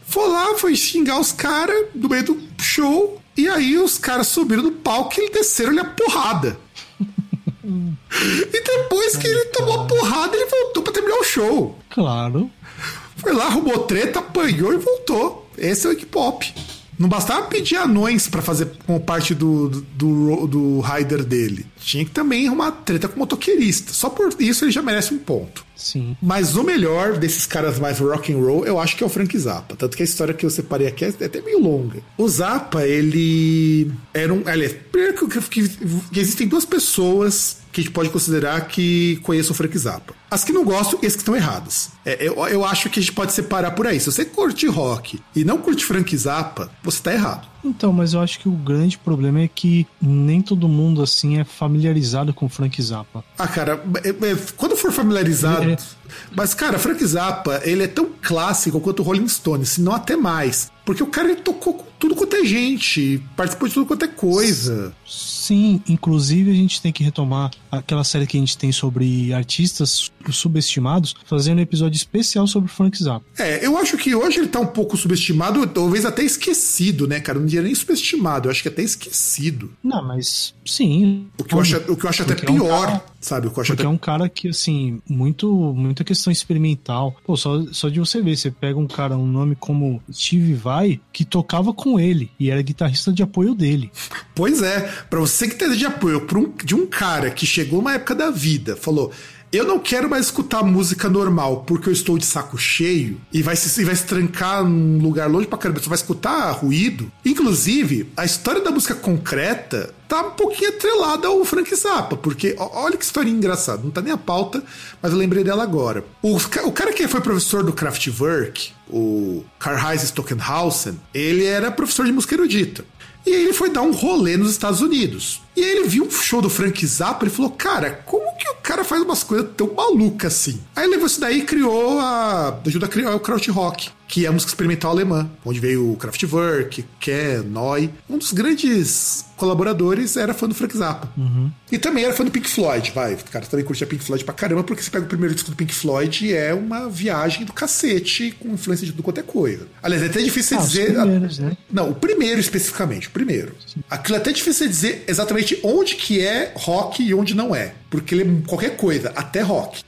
Foi lá, foi xingar os caras do meio do show E aí os caras subiram no palco e desceram ele a porrada. E depois que ele tomou a porrada, ele voltou pra terminar o show. Claro. Foi lá, arrumou treta, apanhou e voltou. Esse é o Iggy Pop. Não bastava pedir anões para fazer como parte do, do, do, rider dele. Tinha que também arrumar treta com motoqueirista. Só por isso ele já merece um ponto. Sim. Mas o melhor desses caras mais rock and roll, eu acho que é o Frank Zappa. Tanto que a história que eu separei aqui é até meio longa. O Zappa, ele era um. Aliás, primeiro que, que, que existem duas pessoas que a gente pode considerar que conheçam o Frank Zappa. As que não gostam e as que estão erradas. É, eu, eu acho que a gente pode separar por aí. Se você curte rock e não curte Frank Zappa, você tá errado. Então, mas eu acho que o grande problema é que nem todo mundo assim é familiarizado com Frank Zappa. Ah, cara, é, é, quando for familiarizado. É. Mas, cara, Frank Zappa, ele é tão clássico quanto o Rolling Stones, se não até mais. Porque o cara ele tocou com tudo quanto é gente, participou de tudo quanto é coisa. Sim, inclusive a gente tem que retomar aquela série que a gente tem sobre artistas subestimados, fazendo um episódio especial sobre Frank Zappa. É, eu acho que hoje ele tá um pouco subestimado, talvez até esquecido, né, cara? Não diria nem subestimado, eu acho que até esquecido. Não, mas sim. O que eu acho, o que eu acho até Porque é um pior, sabe? O que eu acho Porque até é um cara que, assim, muito, muita questão experimental. Pô, só, só de você ver, você pega um cara, um nome como Steve Vai, que tocava com ele e era guitarrista de apoio dele. Pois é, pra você que tem de apoio um- de um cara que chegou numa época da vida, falou. Eu não quero mais escutar música normal porque eu estou de saco cheio e vai se, e vai se trancar num lugar longe pra caramba. Você vai escutar ruído. Inclusive, a história da música concreta tá um pouquinho atrelada ao Frank Zappa, porque olha que história engraçada. Não tá nem a pauta, mas eu lembrei dela agora. O, o cara que foi professor do Kraftwerk, o Karl-Heinz Stockenhausen, ele era professor de música erudita. E ele foi dar um rolê nos Estados Unidos. E aí ele viu um show do Frank Zappa e falou: Cara, como que o cara faz umas coisas tão malucas assim? Aí ele levou isso daí e criou a. ajuda a criar o Krautrock, que é a música experimental alemã, onde veio o Kraftwerk, Ken, Neu. Um dos grandes colaboradores era fã do Frank Zappa. E também era fã do Pink Floyd, vai. O cara também curtia Pink Floyd pra caramba, porque você pega o primeiro disco do Pink Floyd é uma viagem do cacete, com influência de tudo quanto é coisa. Aliás, é até difícil Ah, dizer. primeiros, né? Não, o primeiro especificamente, o primeiro. Aquilo é até difícil dizer exatamente onde que é rock e onde não é. Porque ele é qualquer coisa, até rock.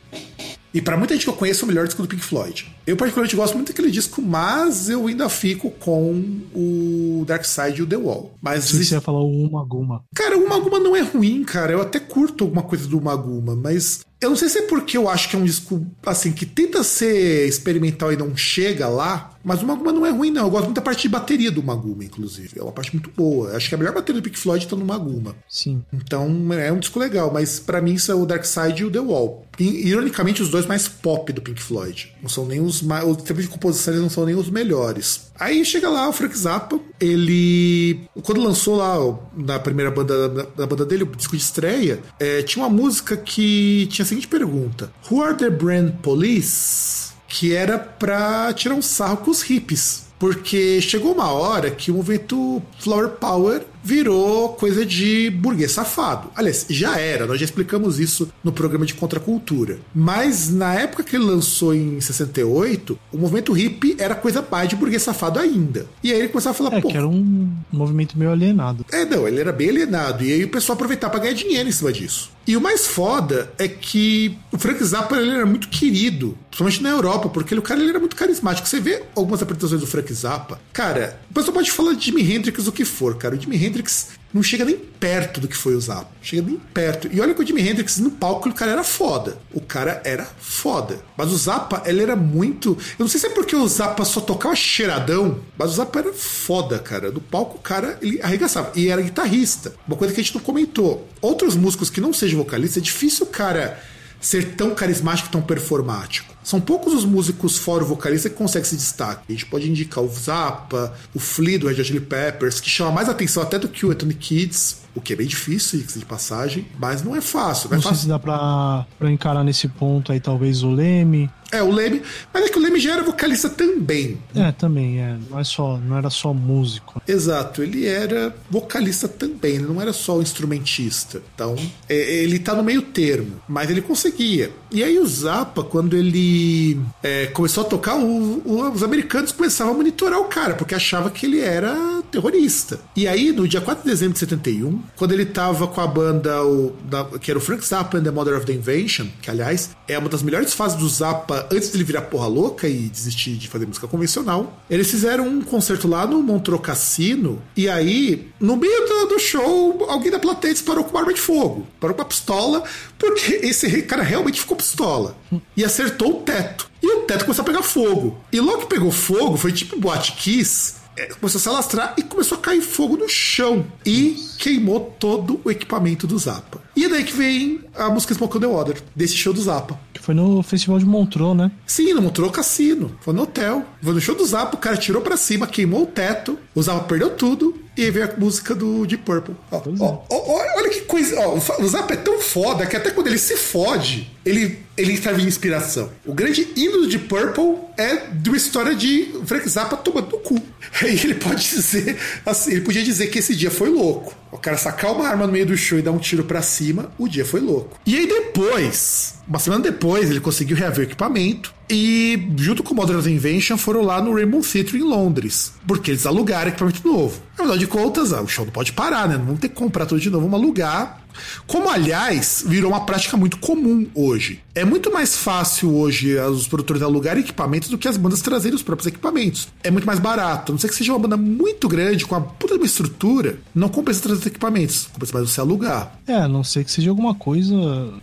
E pra muita gente que eu conheço, é o melhor disco do Pink Floyd. Eu particularmente gosto muito daquele disco, mas eu ainda fico com o Dark Side e o The Wall. Mas Se você ia falar o Uma Guma. Cara, o Maguma não é ruim, cara. Eu até curto alguma coisa do Maguma, mas eu não sei se é porque eu acho que é um disco, assim, que tenta ser experimental e não chega lá, mas o Maguma não é ruim, não. Eu gosto muito da parte de bateria do Maguma, inclusive. É uma parte muito boa. Acho que a melhor bateria do Pink Floyd tá no Maguma. Sim. Então é um disco legal, mas pra mim isso é o Dark Side e o The Wall. E, ironicamente, os dois mais pop do Pink Floyd. Não são nem os mais. Os tempos de composição eles não são nem os melhores. Aí chega lá o Frank Zappa, ele. Quando lançou lá na primeira banda da, da banda dele, o disco de estreia, é, tinha uma música que tinha a seguinte pergunta: Who are the brand police? Que era pra tirar um sarro com os hippies. Porque chegou uma hora que o movimento Flower Power virou coisa de burguês safado. Aliás, já era, nós já explicamos isso no programa de contracultura. Mas na época que ele lançou em 68, o movimento hippie era coisa mais de burguês safado ainda. E aí ele começava a falar, É, pô, que era um movimento meio alienado. é, não, ele era bem alienado. E aí o pessoal aproveitava pra ganhar dinheiro em cima disso. E o mais foda é que o Frank Zappa ele era muito querido, principalmente na Europa, porque ele, o cara ele era muito carismático. Você vê algumas apresentações do Frank Zappa, cara, o pessoal pode falar de Jimi Hendrix o que for, cara. O Jimi Hendrix não chega nem perto do que foi o Zappa. Chega nem perto. E olha que o Jimi Hendrix no palco, o cara era foda. O cara era foda. Mas o Zappa, ele era muito. Eu não sei se é porque o Zappa só tocava cheiradão, mas o Zappa era foda, cara. No palco, o cara, ele arregaçava. E era guitarrista. Uma coisa que a gente não comentou. Outros músicos que não sejam vocalistas, é difícil o cara ser tão carismático, tão performático. São poucos os músicos fora o vocalista que conseguem se destacar. A gente pode indicar o Zappa, o Flea do Red Hot Chili Peppers, que chama mais atenção até do que o Anthony Kids, o que é bem difícil, de passagem, mas não é fácil. Não é Não sei fácil. se dá pra, pra encarar nesse ponto aí, talvez o Leme. É, o Leme, mas é que o Leme já era vocalista também. É, também, é. Não, é só, não era só músico. Exato, ele era vocalista também, ele não era só um instrumentista. Então, é, ele tá no meio termo, mas ele conseguia. E aí o Zappa, quando ele é, começou a tocar, o- o- os americanos começavam a monitorar o cara, porque achava que ele era terrorista. E aí, no dia 4 de dezembro de 71, quando ele tava com a banda, o, da, que era o Frank Zappa and the Mother of the Invention, que aliás é uma das melhores fases do Zappa antes de ele virar porra louca e desistir de fazer música convencional, eles fizeram um concerto lá no Montreux Cassino, e aí, no meio do, do show, alguém da plateia disparou com uma arma de fogo, parou com uma pistola, porque esse cara realmente ficou pistola. E acertou o teto. E o teto começou a pegar fogo. E logo que pegou fogo, foi tipo boate kiss, começou a se alastrar e começou a cair fogo no chão. E queimou todo o equipamento do Zappa. E é daí que vem a música Smoke on the Water, desse show do Zappa. Que foi no festival de Montreux, né? Sim, no Montreux Cassino. Foi no hotel. Foi no show do Zappa, o cara tirou pra cima, queimou o teto, o Zappa perdeu tudo. E aí veio a música do Deep Purple. Ó, ó, ó, olha que coisa. O Zappa é tão foda que até quando ele se fode, ele, ele serve de inspiração. O grande hino do Deep Purple é de uma história de Frank Zappa tomando no cu. Aí ele pode dizer, assim, ele podia dizer que esse dia foi louco. O cara sacar uma arma no meio do show e dar um tiro pra cima, o dia foi louco. E aí depois, uma semana depois, ele conseguiu reaver o equipamento e, junto com o Modern Invention, foram lá no Rainbow Theatre em Londres, porque eles alugaram equipamento novo. Afinal de contas, ah, o show não pode parar, né? Não vamos ter que comprar tudo de novo, vamos alugar. Como, aliás, virou uma prática muito comum hoje. É muito mais fácil hoje os produtores alugarem equipamentos do que as bandas trazerem os próprios equipamentos. É muito mais barato. A não sei que seja uma banda muito grande, com uma puta de uma estrutura, não compensa trazer os equipamentos. Compensa mais você alugar. É, a não ser que seja alguma coisa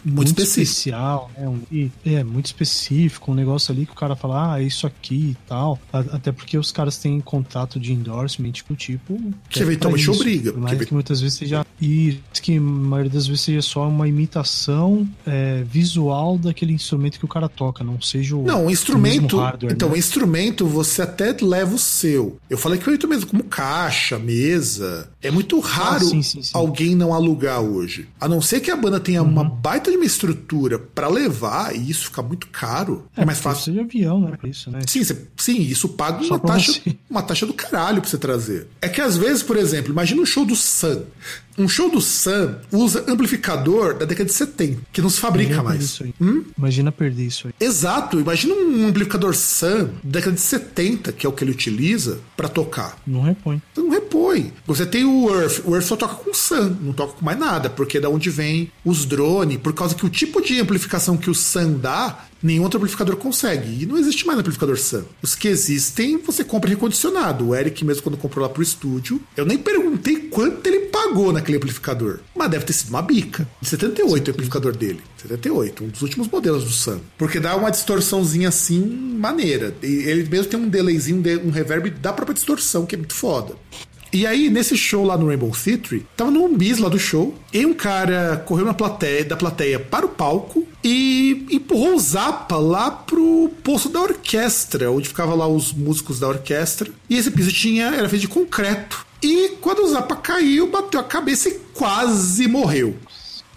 muito, específico. especial, né? Um- é, muito específico, um negócio ali que o cara fala, ah, é isso aqui e tal. Até porque os caras têm contato de endorsement com tipo. Que eventualmente é obriga, mais porque- que muitas vezes seja. E que das vezes seja só uma imitação é, visual daquele instrumento que o cara toca, não seja o. Não, o instrumento. hardware, então, né? o instrumento você até leva o seu. Eu falei que o mesmo, como caixa, mesa. É muito raro Ah, sim, sim, sim. alguém não alugar hoje. A não ser que a banda tenha Uhum. uma baita de uma estrutura pra levar e isso fica muito caro. É, mais porque fácil. Seja avião, né? Pra isso, né? Sim, você- sim, isso paga Só uma taxa, você. uma taxa do caralho pra você trazer. É que às vezes, por exemplo, imagina um show do Sun. Um show do Sun usa amplificador da década de 70, que não se fabrica Imagina mais. isso aí. Hum? Imagina perder isso aí. Exato, imagina um amplificador Sun da década de 70, que é o que ele utiliza pra tocar. Não repõe. Você não repõe. Você tem o Earth, o Earth só toca com Sun, não toca com mais nada, porque é da onde vem os drones, por causa que o tipo de amplificação que o Sun dá, nenhum outro amplificador consegue. E não existe mais amplificador Sun. Os que existem, você compra recondicionado. O Eric mesmo quando comprou lá pro estúdio, eu nem perguntei quanto ele pagou naquele amplificador. Mas deve ter sido uma bica. De 78 o amplificador dele. 78, um dos últimos modelos do Sun. Porque dá uma distorçãozinha assim, maneira. Ele mesmo tem um delayzinho, um reverb da própria distorção, que é muito foda. E aí, nesse show lá no Rainbow Theatre, tava no bis lá do show, e um cara correu na plateia, da plateia para o palco e empurrou o Zappa lá pro poço da orquestra, onde ficavam lá os músicos da orquestra. E esse piso tinha, era feito de concreto. E quando o Zappa caiu, bateu a cabeça e quase morreu.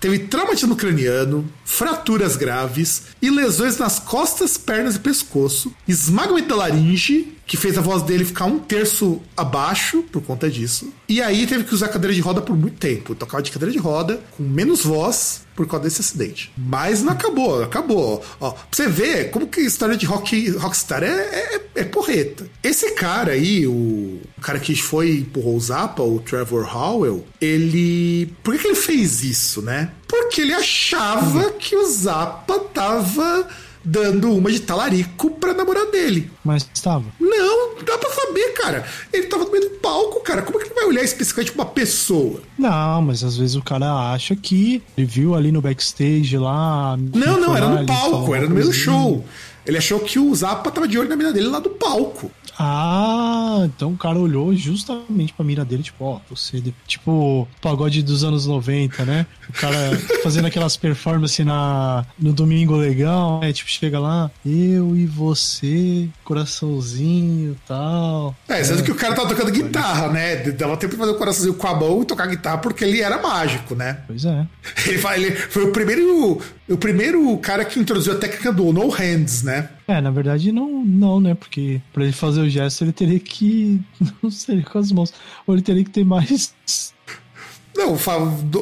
Teve traumatismo craniano, fraturas graves e lesões nas costas, pernas e pescoço, esmagamento da laringe, que fez a voz dele ficar um terço abaixo por conta disso. E aí teve que usar cadeira de roda por muito tempo. Tocava de cadeira de roda, com menos voz, por causa desse acidente. Mas não acabou, acabou. Ó, pra você ver como que a história de rock, rockstar é, é, é porreta. Esse cara aí, o, o cara que foi e empurrou o Zappa, o Trevor Howell, ele. Por que, que ele fez isso, né? Porque ele achava que o Zappa tava dando uma de talarico pra namorada dele. Mas estava. Não, dá pra saber, cara. Ele tava no meio do palco, cara. Como é que ele vai olhar especificamente pra uma pessoa? Não, mas às vezes o cara acha que ele viu ali no backstage lá. Não, não, era no palco, era no meio do show. Ele achou que o Zappa tava de olho na mina dele lá do palco. Ah, então o cara olhou justamente pra mira dele, tipo, ó, você. Tipo, pagode dos anos 90, né? O cara fazendo aquelas performances na, no Domingo Legal, né? Tipo, chega lá, eu e você, coraçãozinho e tal. É, sendo que o cara tava tocando guitarra, né? Dava tempo de fazer o coraçãozinho com a mão e tocar guitarra porque ele era mágico, né? Pois é. Ele, fa- ele foi o primeiro, o primeiro cara que introduziu a técnica do no hands, né? É, na verdade não, não, né? Porque pra ele fazer o gesto ele teria que. Não sei, com as mãos. Ou ele teria que ter mais. Não,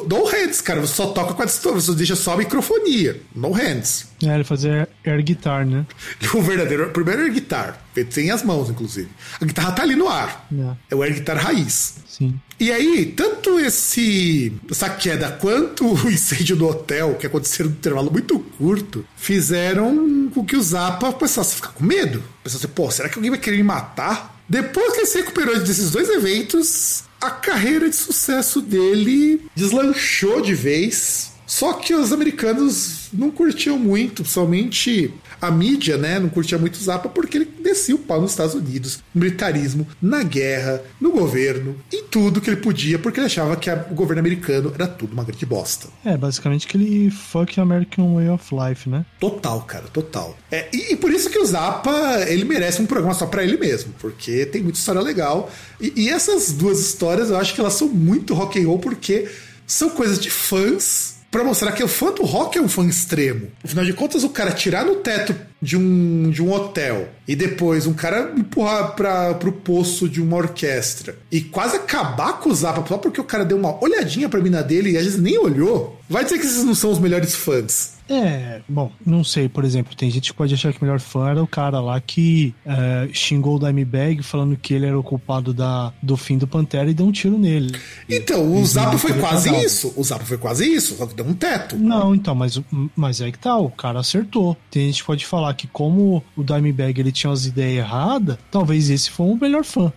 no hands, cara. Você só toca com a distorção, você deixa só a microfonia. No hands. É, ele fazia air guitar, né? O verdadeiro, primeiro air guitar, feito sem as mãos, inclusive. A guitarra tá ali no ar. É. É o air guitar raiz. Sim. E aí, tanto esse essa queda quanto o incêndio do hotel, que aconteceram num intervalo muito curto, fizeram com que o Zappa passasse a ficar com medo. Pensasse, pô, será que alguém vai querer me matar? Depois que ele se recuperou desses dois eventos, a carreira de sucesso dele deslanchou de vez. Só que os americanos não curtiam muito, principalmente a mídia, né? Não curtia muito o Zappa porque ele descia o pau nos Estados Unidos, no militarismo, na guerra, no governo, em tudo que ele podia, porque ele achava que a- o governo americano era tudo uma grande bosta. É, basicamente aquele fuck American Way of Life, né? Total, cara, total. É, e, e por isso que o Zappa, ele merece um programa só pra ele mesmo, porque tem muita história legal. E, e essas duas histórias, eu acho que elas são muito rock and roll, porque são coisas de fãs pra mostrar que o fã do rock é um fã extremo. Afinal de contas, o cara tirar no teto de um, de um hotel e depois um cara empurrar para pro poço de uma orquestra e quase acabar com o Zappa só porque o cara deu uma olhadinha pra mina dele e às vezes nem olhou, vai dizer que esses não são os melhores fãs. É, bom, não sei, por exemplo, tem gente que pode achar que o melhor fã era o cara lá que é, xingou o Dimebag falando que ele era o culpado da, do fim do Pantera e deu um tiro nele. Então, o não foi quase casado. isso. O Zappa foi quase isso, só que deu um teto. Não, então, mas, mas é que tá, o cara acertou. Tem gente que pode falar que como o Dimebag ele tinha as ideias erradas, talvez esse foi o melhor fã.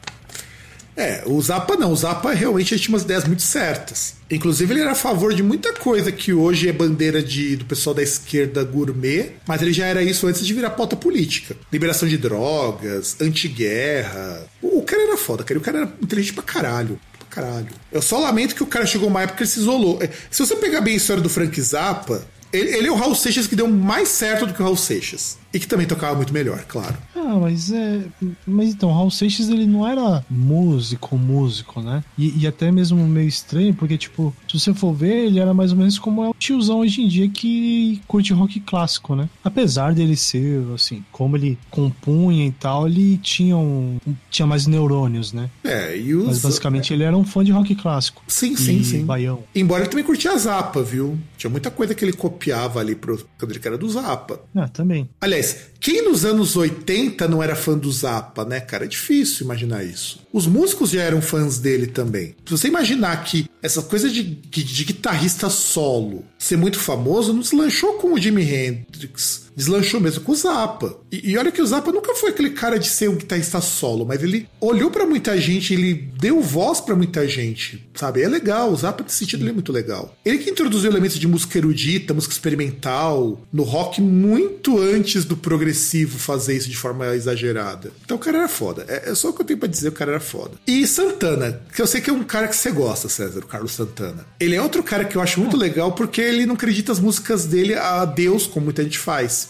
É, o Zappa não. O Zappa realmente tinha umas ideias muito certas. Inclusive, ele era a favor de muita coisa que hoje é bandeira de, do pessoal da esquerda gourmet, mas ele já era isso antes de virar pauta política. Liberação de drogas, antiguerra. O, o cara era foda, cara. O cara era inteligente pra caralho. Caralho. Eu só lamento que o cara chegou uma época que ele se isolou. É, Se você pegar bem a história do Frank Zappa, ele, ele é o Raul Seixas que deu mais certo do que o Raul Seixas. E que também tocava muito melhor, claro. Ah, mas é. Mas então, Raul Seixas ele não era músico, músico, né? E, e até mesmo meio estranho, porque, tipo, se você for ver, ele era mais ou menos como é o tiozão hoje em dia que curte rock clássico, né? Apesar dele ser, assim, como ele compunha e tal, ele tinha um. tinha mais neurônios, né? É, e os. Mas basicamente ele era um fã de rock clássico. Sim, sim, sim. Baião. Embora ele também curtia a Zappa, viu? Tinha muita coisa que ele copiava ali pro, quando ele era do Zappa. Ah, também. Aliás, quem nos anos 80 não era fã do Zappa, né, cara? É difícil imaginar isso. Os músicos já eram fãs dele também. Se você imaginar que essa coisa de, de, de guitarrista solo ser muito famoso, não deslanchou com o Jimi Hendrix. Deslanchou mesmo com o Zappa. E, e olha que o Zappa nunca foi aquele cara de ser um guitarrista solo, mas ele olhou pra muita gente, ele deu voz pra muita gente, sabe? É legal, o Zappa nesse sentido ele é muito legal. Ele que introduziu elementos de música erudita, música experimental, no rock muito antes do progressivo fazer isso de forma exagerada. Então o cara era foda. É, é só o que eu tenho pra dizer, o cara era foda. E Santana, que eu sei que é um cara que você gosta, César, o Carlos Santana. Ele é outro cara que eu acho muito legal porque ele não acredita as músicas dele a Deus, como muita gente faz.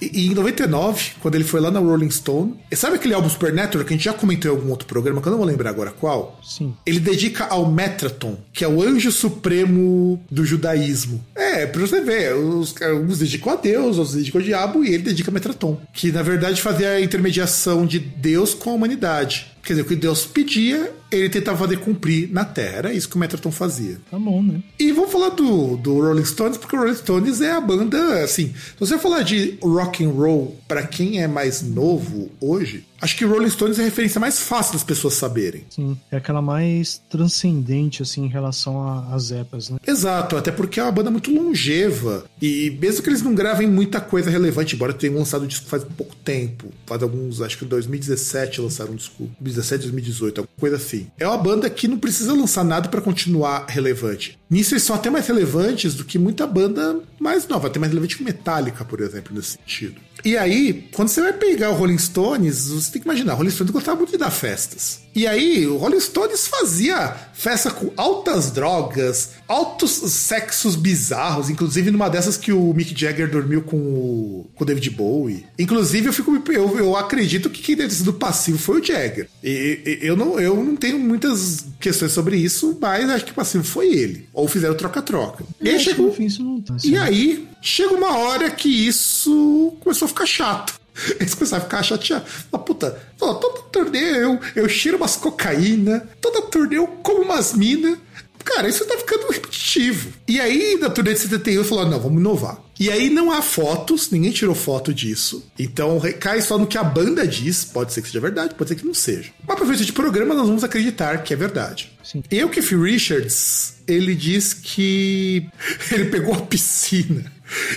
E, e em 99, quando ele foi lá na Rolling Stone, sabe aquele álbum Supernatural que a gente já comentou em algum outro programa, que eu não vou lembrar agora qual? Sim. Ele dedica ao Metraton, que é o anjo supremo do judaísmo. É, pra você ver, os, uns dedicam a Deus, outros dedicam ao diabo, e ele dedica a Metraton, que na verdade fazia a intermediação de Deus com a humanidade. Quer dizer, o que Deus pedia, ele tentava fazer cumprir na Terra. Era isso que o Metraton fazia. Tá bom, né? E vamos falar do, do Rolling Stones, porque o Rolling Stones é a banda, assim, se você falar de rock and roll para quem é mais novo hoje, acho que Rolling Stones é a referência mais fácil das pessoas saberem. Sim. É aquela mais transcendente, assim, em relação às épocas, né? Exato, até porque é uma banda muito longeva. E mesmo que eles não gravem muita coisa relevante, embora tenham lançado o disco faz pouco tempo, faz alguns, acho que em 2017 lançaram um disco, 2017, 2018, alguma coisa assim. É uma banda que não precisa lançar nada para continuar relevante. Nisso eles são até mais relevantes do que muita banda mais nova, até mais relevante que Metallica, por exemplo, nesse sentido. E aí, quando você vai pegar o Rolling Stones, você tem que imaginar, o Rolling Stones gostava muito de dar festas. E aí, o Rolling Stones fazia festa com altas drogas, altos sexos bizarros, inclusive numa dessas que o Mick Jagger dormiu com o, com o David Bowie. Inclusive, eu fico eu, eu acredito que quem deve ter sido passivo foi o Jagger. E, e- eu, não, eu não tenho muitas questões sobre isso, mas acho que o passivo foi ele. Ou fizeram troca-troca. E aí chegou. fim isso não tá. assim. E aí, chega uma hora que isso começou a ficar chato. Eles começaram a ficar chateados. Fala, puta, ó, todo torneio eu, eu cheiro umas cocaína, toda torneio eu como umas minas. cara, isso tá ficando repetitivo. E aí, na turnê de 71, falou: não, vamos inovar. E aí não há fotos, ninguém tirou foto disso. Então recai só no que a banda diz. Pode ser que seja verdade, pode ser que não seja. Mas para de programa, nós vamos acreditar que é verdade. Sim. E o Keith Richards, ele diz que ele pegou a piscina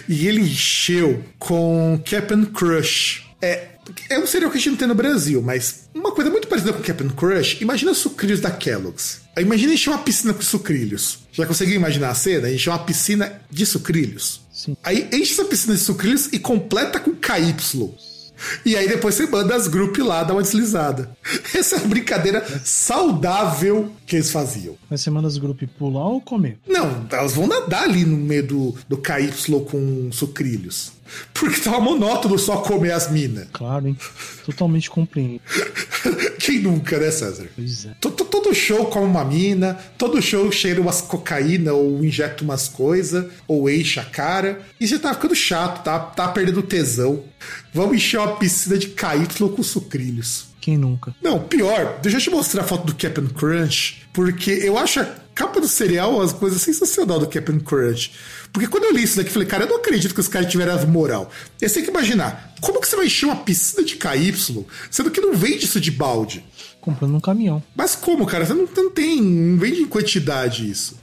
e ele encheu com Captain Crush. É, é um cereal que a gente não tem no Brasil, mas uma coisa muito parecida com Captain Crush, imagina sucrilhos da Kellogg's. Imagina encher uma piscina com sucrilhos. Já conseguiu imaginar a cena? Encher uma piscina de sucrilhos. Sim. Aí enche essa piscina de sucrilhos e completa com KY. E aí depois você manda as grupos lá dar uma deslizada. Essa é a brincadeira saudável que eles faziam. Mas você manda os grupos pular ou comer? Não, elas vão nadar ali no meio do, do KY com sucrilhos. Porque tava monótono só comer as minas. Claro, hein? Totalmente compreendo. Quem nunca, né, César? Pois é. Todo, todo show come uma mina, todo show cheira umas cocaína ou injeta umas coisas, ou enche a cara. E já tá ficando chato, tá, tá perdendo tesão. Vamos encher uma piscina de KY com sucrilhos. Quem nunca? Não, pior, deixa eu te mostrar a foto do Captain Crunch, porque eu acho a capa do cereal as coisas sensacional do Captain Crunch. Porque quando eu li isso daqui, eu falei, cara, eu não acredito que os caras tiveram moral. E você tem que imaginar, como que você vai encher uma piscina de KY, sendo que não vende isso de balde? Comprando um caminhão. Mas como, cara? Você não, não tem, não vende em quantidade isso.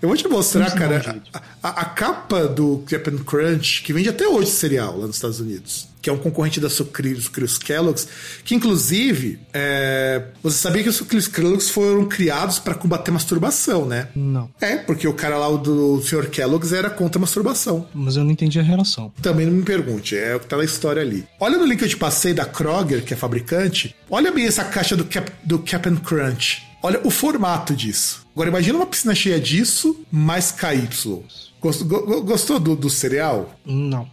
Eu vou te mostrar, cara, gente. a, a- a capa do Captain Crunch, que vende até hoje cereal lá nos Estados Unidos, que é um concorrente da Sucrilhos Kellogg's, que inclusive, é, você sabia que os Sucrilhos Kellogg's foram criados para combater masturbação, né? Não. É, porque o cara lá o do Sr. Kellogg's era contra a masturbação. Mas eu não entendi a relação. Também não me pergunte, é o que tá na história ali. Olha no link que eu te passei da Kroger, que é fabricante. Olha bem essa caixa do, Cap, do Cap'n Crunch. Olha o formato disso. Agora imagina uma piscina cheia disso, mais KY. Gostou, go- go- gostou do, do cereal? Não.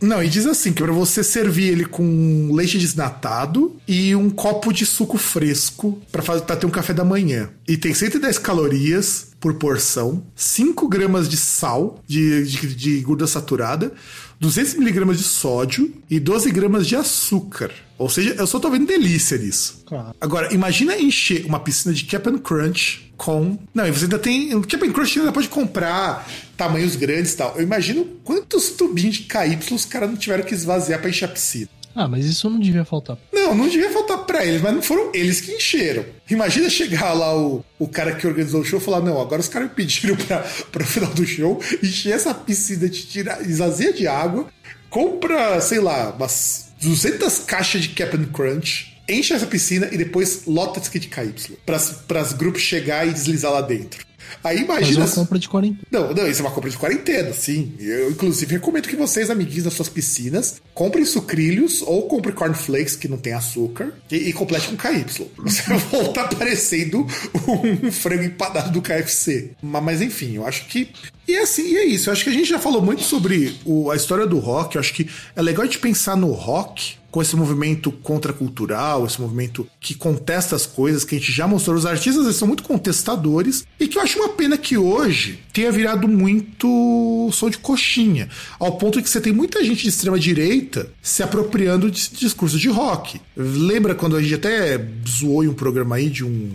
Não, e diz assim, que pra você servir ele com leite desnatado e um copo de suco fresco pra ter um café da manhã. E tem 110 calorias por porção, 5 gramas de sal, de, de, de gordura saturada, 200 miligramas de sódio e 12 gramas de açúcar. Ou seja, eu só tô vendo delícia nisso. Claro. Agora, imagina encher uma piscina de Cap'n Crunch com. Não, e você ainda tem. Cap'n Crunch ainda pode comprar tamanhos grandes e tal. Eu imagino quantos tubinhos de KY os caras não tiveram que esvaziar pra encher a piscina. Ah, mas isso não devia faltar. Não, não devia faltar pra eles, mas não foram eles que encheram. Imagina chegar lá o, o cara que organizou o show e falar: não, agora os caras me pediram pra, pra final do show encher essa piscina de tirar, esvazia de água, compra, sei lá, umas 200 caixas de Cap'n Crunch. Enche essa piscina e depois lota kit KY. Pras, pras grupos chegar e deslizar lá dentro. Aí Fazer imagina. uma compra de 40. Não, não, isso é uma compra de quarentena, sim. Eu, inclusive, recomendo que vocês, amiguinhos das suas piscinas, comprem sucrilhos ou comprem cornflakes que não tem açúcar e, e complete com KY. Você vai voltar parecendo um frango empadado do KFC. Mas, mas, enfim, eu acho que. E é assim, e é isso. Eu acho que a gente já falou muito sobre o- a história do rock. Eu acho que é legal gente pensar no rock com esse movimento contracultural, esse movimento que contesta as coisas, que a gente já mostrou. Os artistas eles são muito contestadores e que eu acho uma pena que hoje tenha virado muito som de coxinha, ao ponto que você tem muita gente de extrema direita se apropriando de discurso de rock. Lembra quando a gente até zoou em um programa aí de um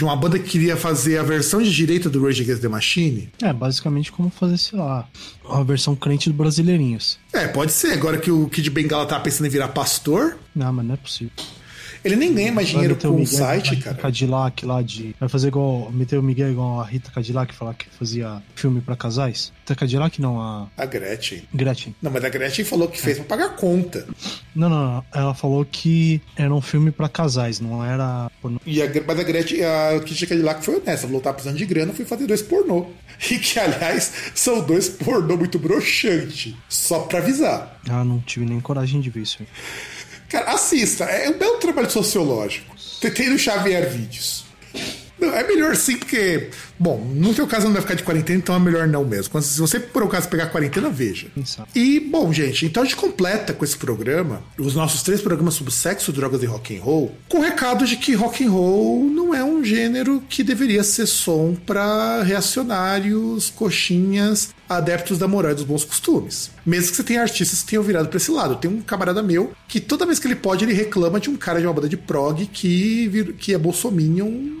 de uma banda que queria fazer a versão de direita do Rage Against the Machine? É, basicamente como fazer, sei lá, uma versão crente do Brasileirinhos. É, pode ser. Agora que o Kid Bengala tá pensando em virar pastor, Não, mas não é possível. Ele nem ganha mais dinheiro com o Miguel, site, a cara. Cadillac lá de. Vai fazer igual. Meter o Miguel igual a Rita Cadillac falar que fazia filme pra casais. Rita Cadillac não, a A Gretchen. Gretchen. Não, mas a Gretchen falou que fez pra pagar conta. Não, não, não. Ela falou que era um filme pra casais, não era. pornô. E a, mas a Gretchen, a Kitty Cadillac foi honesta, falou que tava precisando de grana, foi fazer dois pornô. E que, aliás, são dois pornô muito broxante. Só pra avisar. Ah, não tive nem coragem de ver isso aí. Cara, assista. É um belo trabalho sociológico. Tentei no Xavier Vídeos. Não, é melhor sim, porque. Bom, no teu caso não vai ficar de quarentena, então é melhor não mesmo. Quando- Se você, por acaso, pegar quarentena, veja. Sabe? E, bom, gente, então a gente completa com esse programa, os nossos três programas sobre sexo, drogas e rock and roll, com o recado de que rock and roll não é um gênero que deveria ser som para reacionários, coxinhas, adeptos da moral e dos bons costumes. Mesmo que você tenha artistas que tenham virado para esse lado. Tem um camarada meu que toda vez que ele pode, ele reclama de um cara de uma banda de prog que, que é bolsominion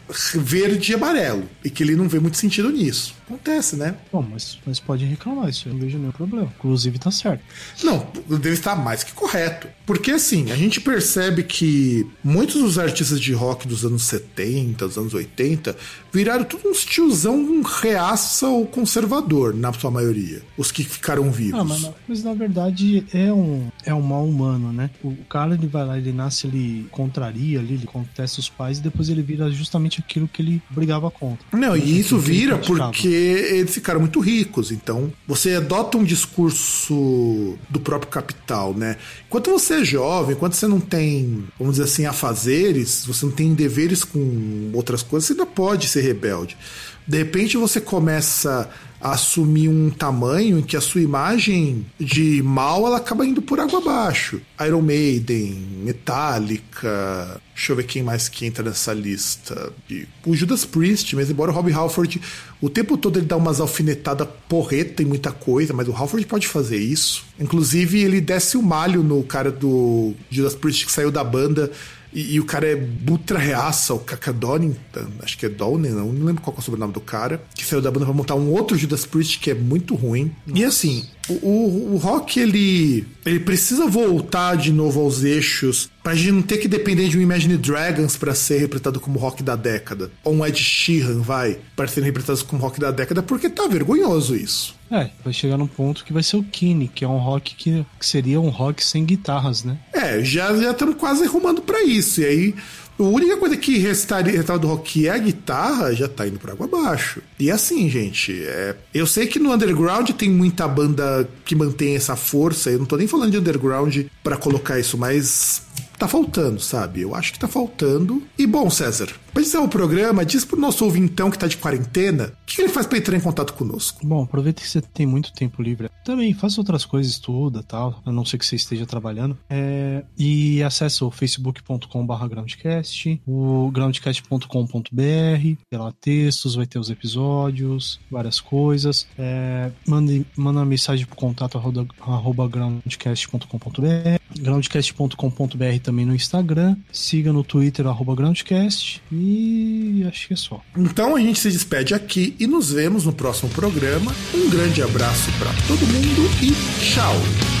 verde e amarelo. E que ele não vê muito sentido nisso. Acontece, né? Bom, mas, mas pode reclamar, isso eu não vejo nenhum problema. Inclusive tá certo. Não, deve estar mais que correto. Porque assim, a gente percebe que muitos dos artistas de rock dos anos 70, dos anos 80, viraram tudo uns tiozão reaça ou conservador, na sua maioria. Os que ficaram vivos. Ah, mas, mas na verdade é um, é um mal humano, né? O cara, ele vai lá, ele nasce, ele contraria ali, ele contesta os pais e depois ele vira justamente aquilo que ele brigava contra. Não, e isso vira porque eles ficaram muito ricos. Então, você adota um discurso do próprio capital, né? Enquanto você é jovem, enquanto você não tem, vamos dizer assim, afazeres, você não tem deveres com outras coisas, você ainda pode ser rebelde. De repente você começa assumir um tamanho em que a sua imagem de mal ela acaba indo por água abaixo. Iron Maiden, Metallica, deixa eu ver quem mais que entra nessa lista. O Judas Priest, mesmo embora o Rob Halford o tempo todo ele dá umas alfinetadas porreta em muita coisa, mas o Halford pode fazer isso. Inclusive ele desce o malho no cara do Judas Priest que saiu da banda e, e o cara é ultra reaça, o Kaka Donington, acho que é Donen, não, não lembro qual é o sobrenome do cara, que saiu da banda pra montar um outro Judas Priest que é muito ruim. E assim, o, o, o rock ele, ele precisa voltar de novo aos eixos pra gente não ter que depender de um Imagine Dragons pra ser representado como rock da década. Ou um Ed Sheeran, vai, para serem representados como rock da década, porque tá vergonhoso isso. É, vai chegar num ponto que vai ser o Kine, que é um rock que, que seria um rock sem guitarras, né? É, já já estamos quase arrumando pra isso. E aí, a única coisa que restaria restava do rock é a guitarra, já tá indo por água abaixo. E assim, gente, é, eu sei que no underground tem muita banda que mantém essa força. Eu não tô nem falando de underground pra colocar isso, mas tá faltando, sabe? Eu acho que tá faltando. E bom, César, pra encerrar o programa, diz pro nosso ouvintão que tá de quarentena, o que ele faz pra entrar em contato conosco? Bom, aproveita que você tem muito tempo livre. Também faça outras coisas, estuda tal, a não ser que você esteja trabalhando. É, e acesse o facebook.com.br groundcast, o groundcast.com.br, tem lá textos, vai ter os episódios, várias coisas. É, mande, manda uma mensagem pro contato arroba, arroba groundcast.com.br, groundcast.com.br também no Instagram, siga no Twitter arroba groundcast e acho que é só. Então a gente se despede aqui e nos vemos no próximo programa. Um grande abraço pra todo mundo e tchau!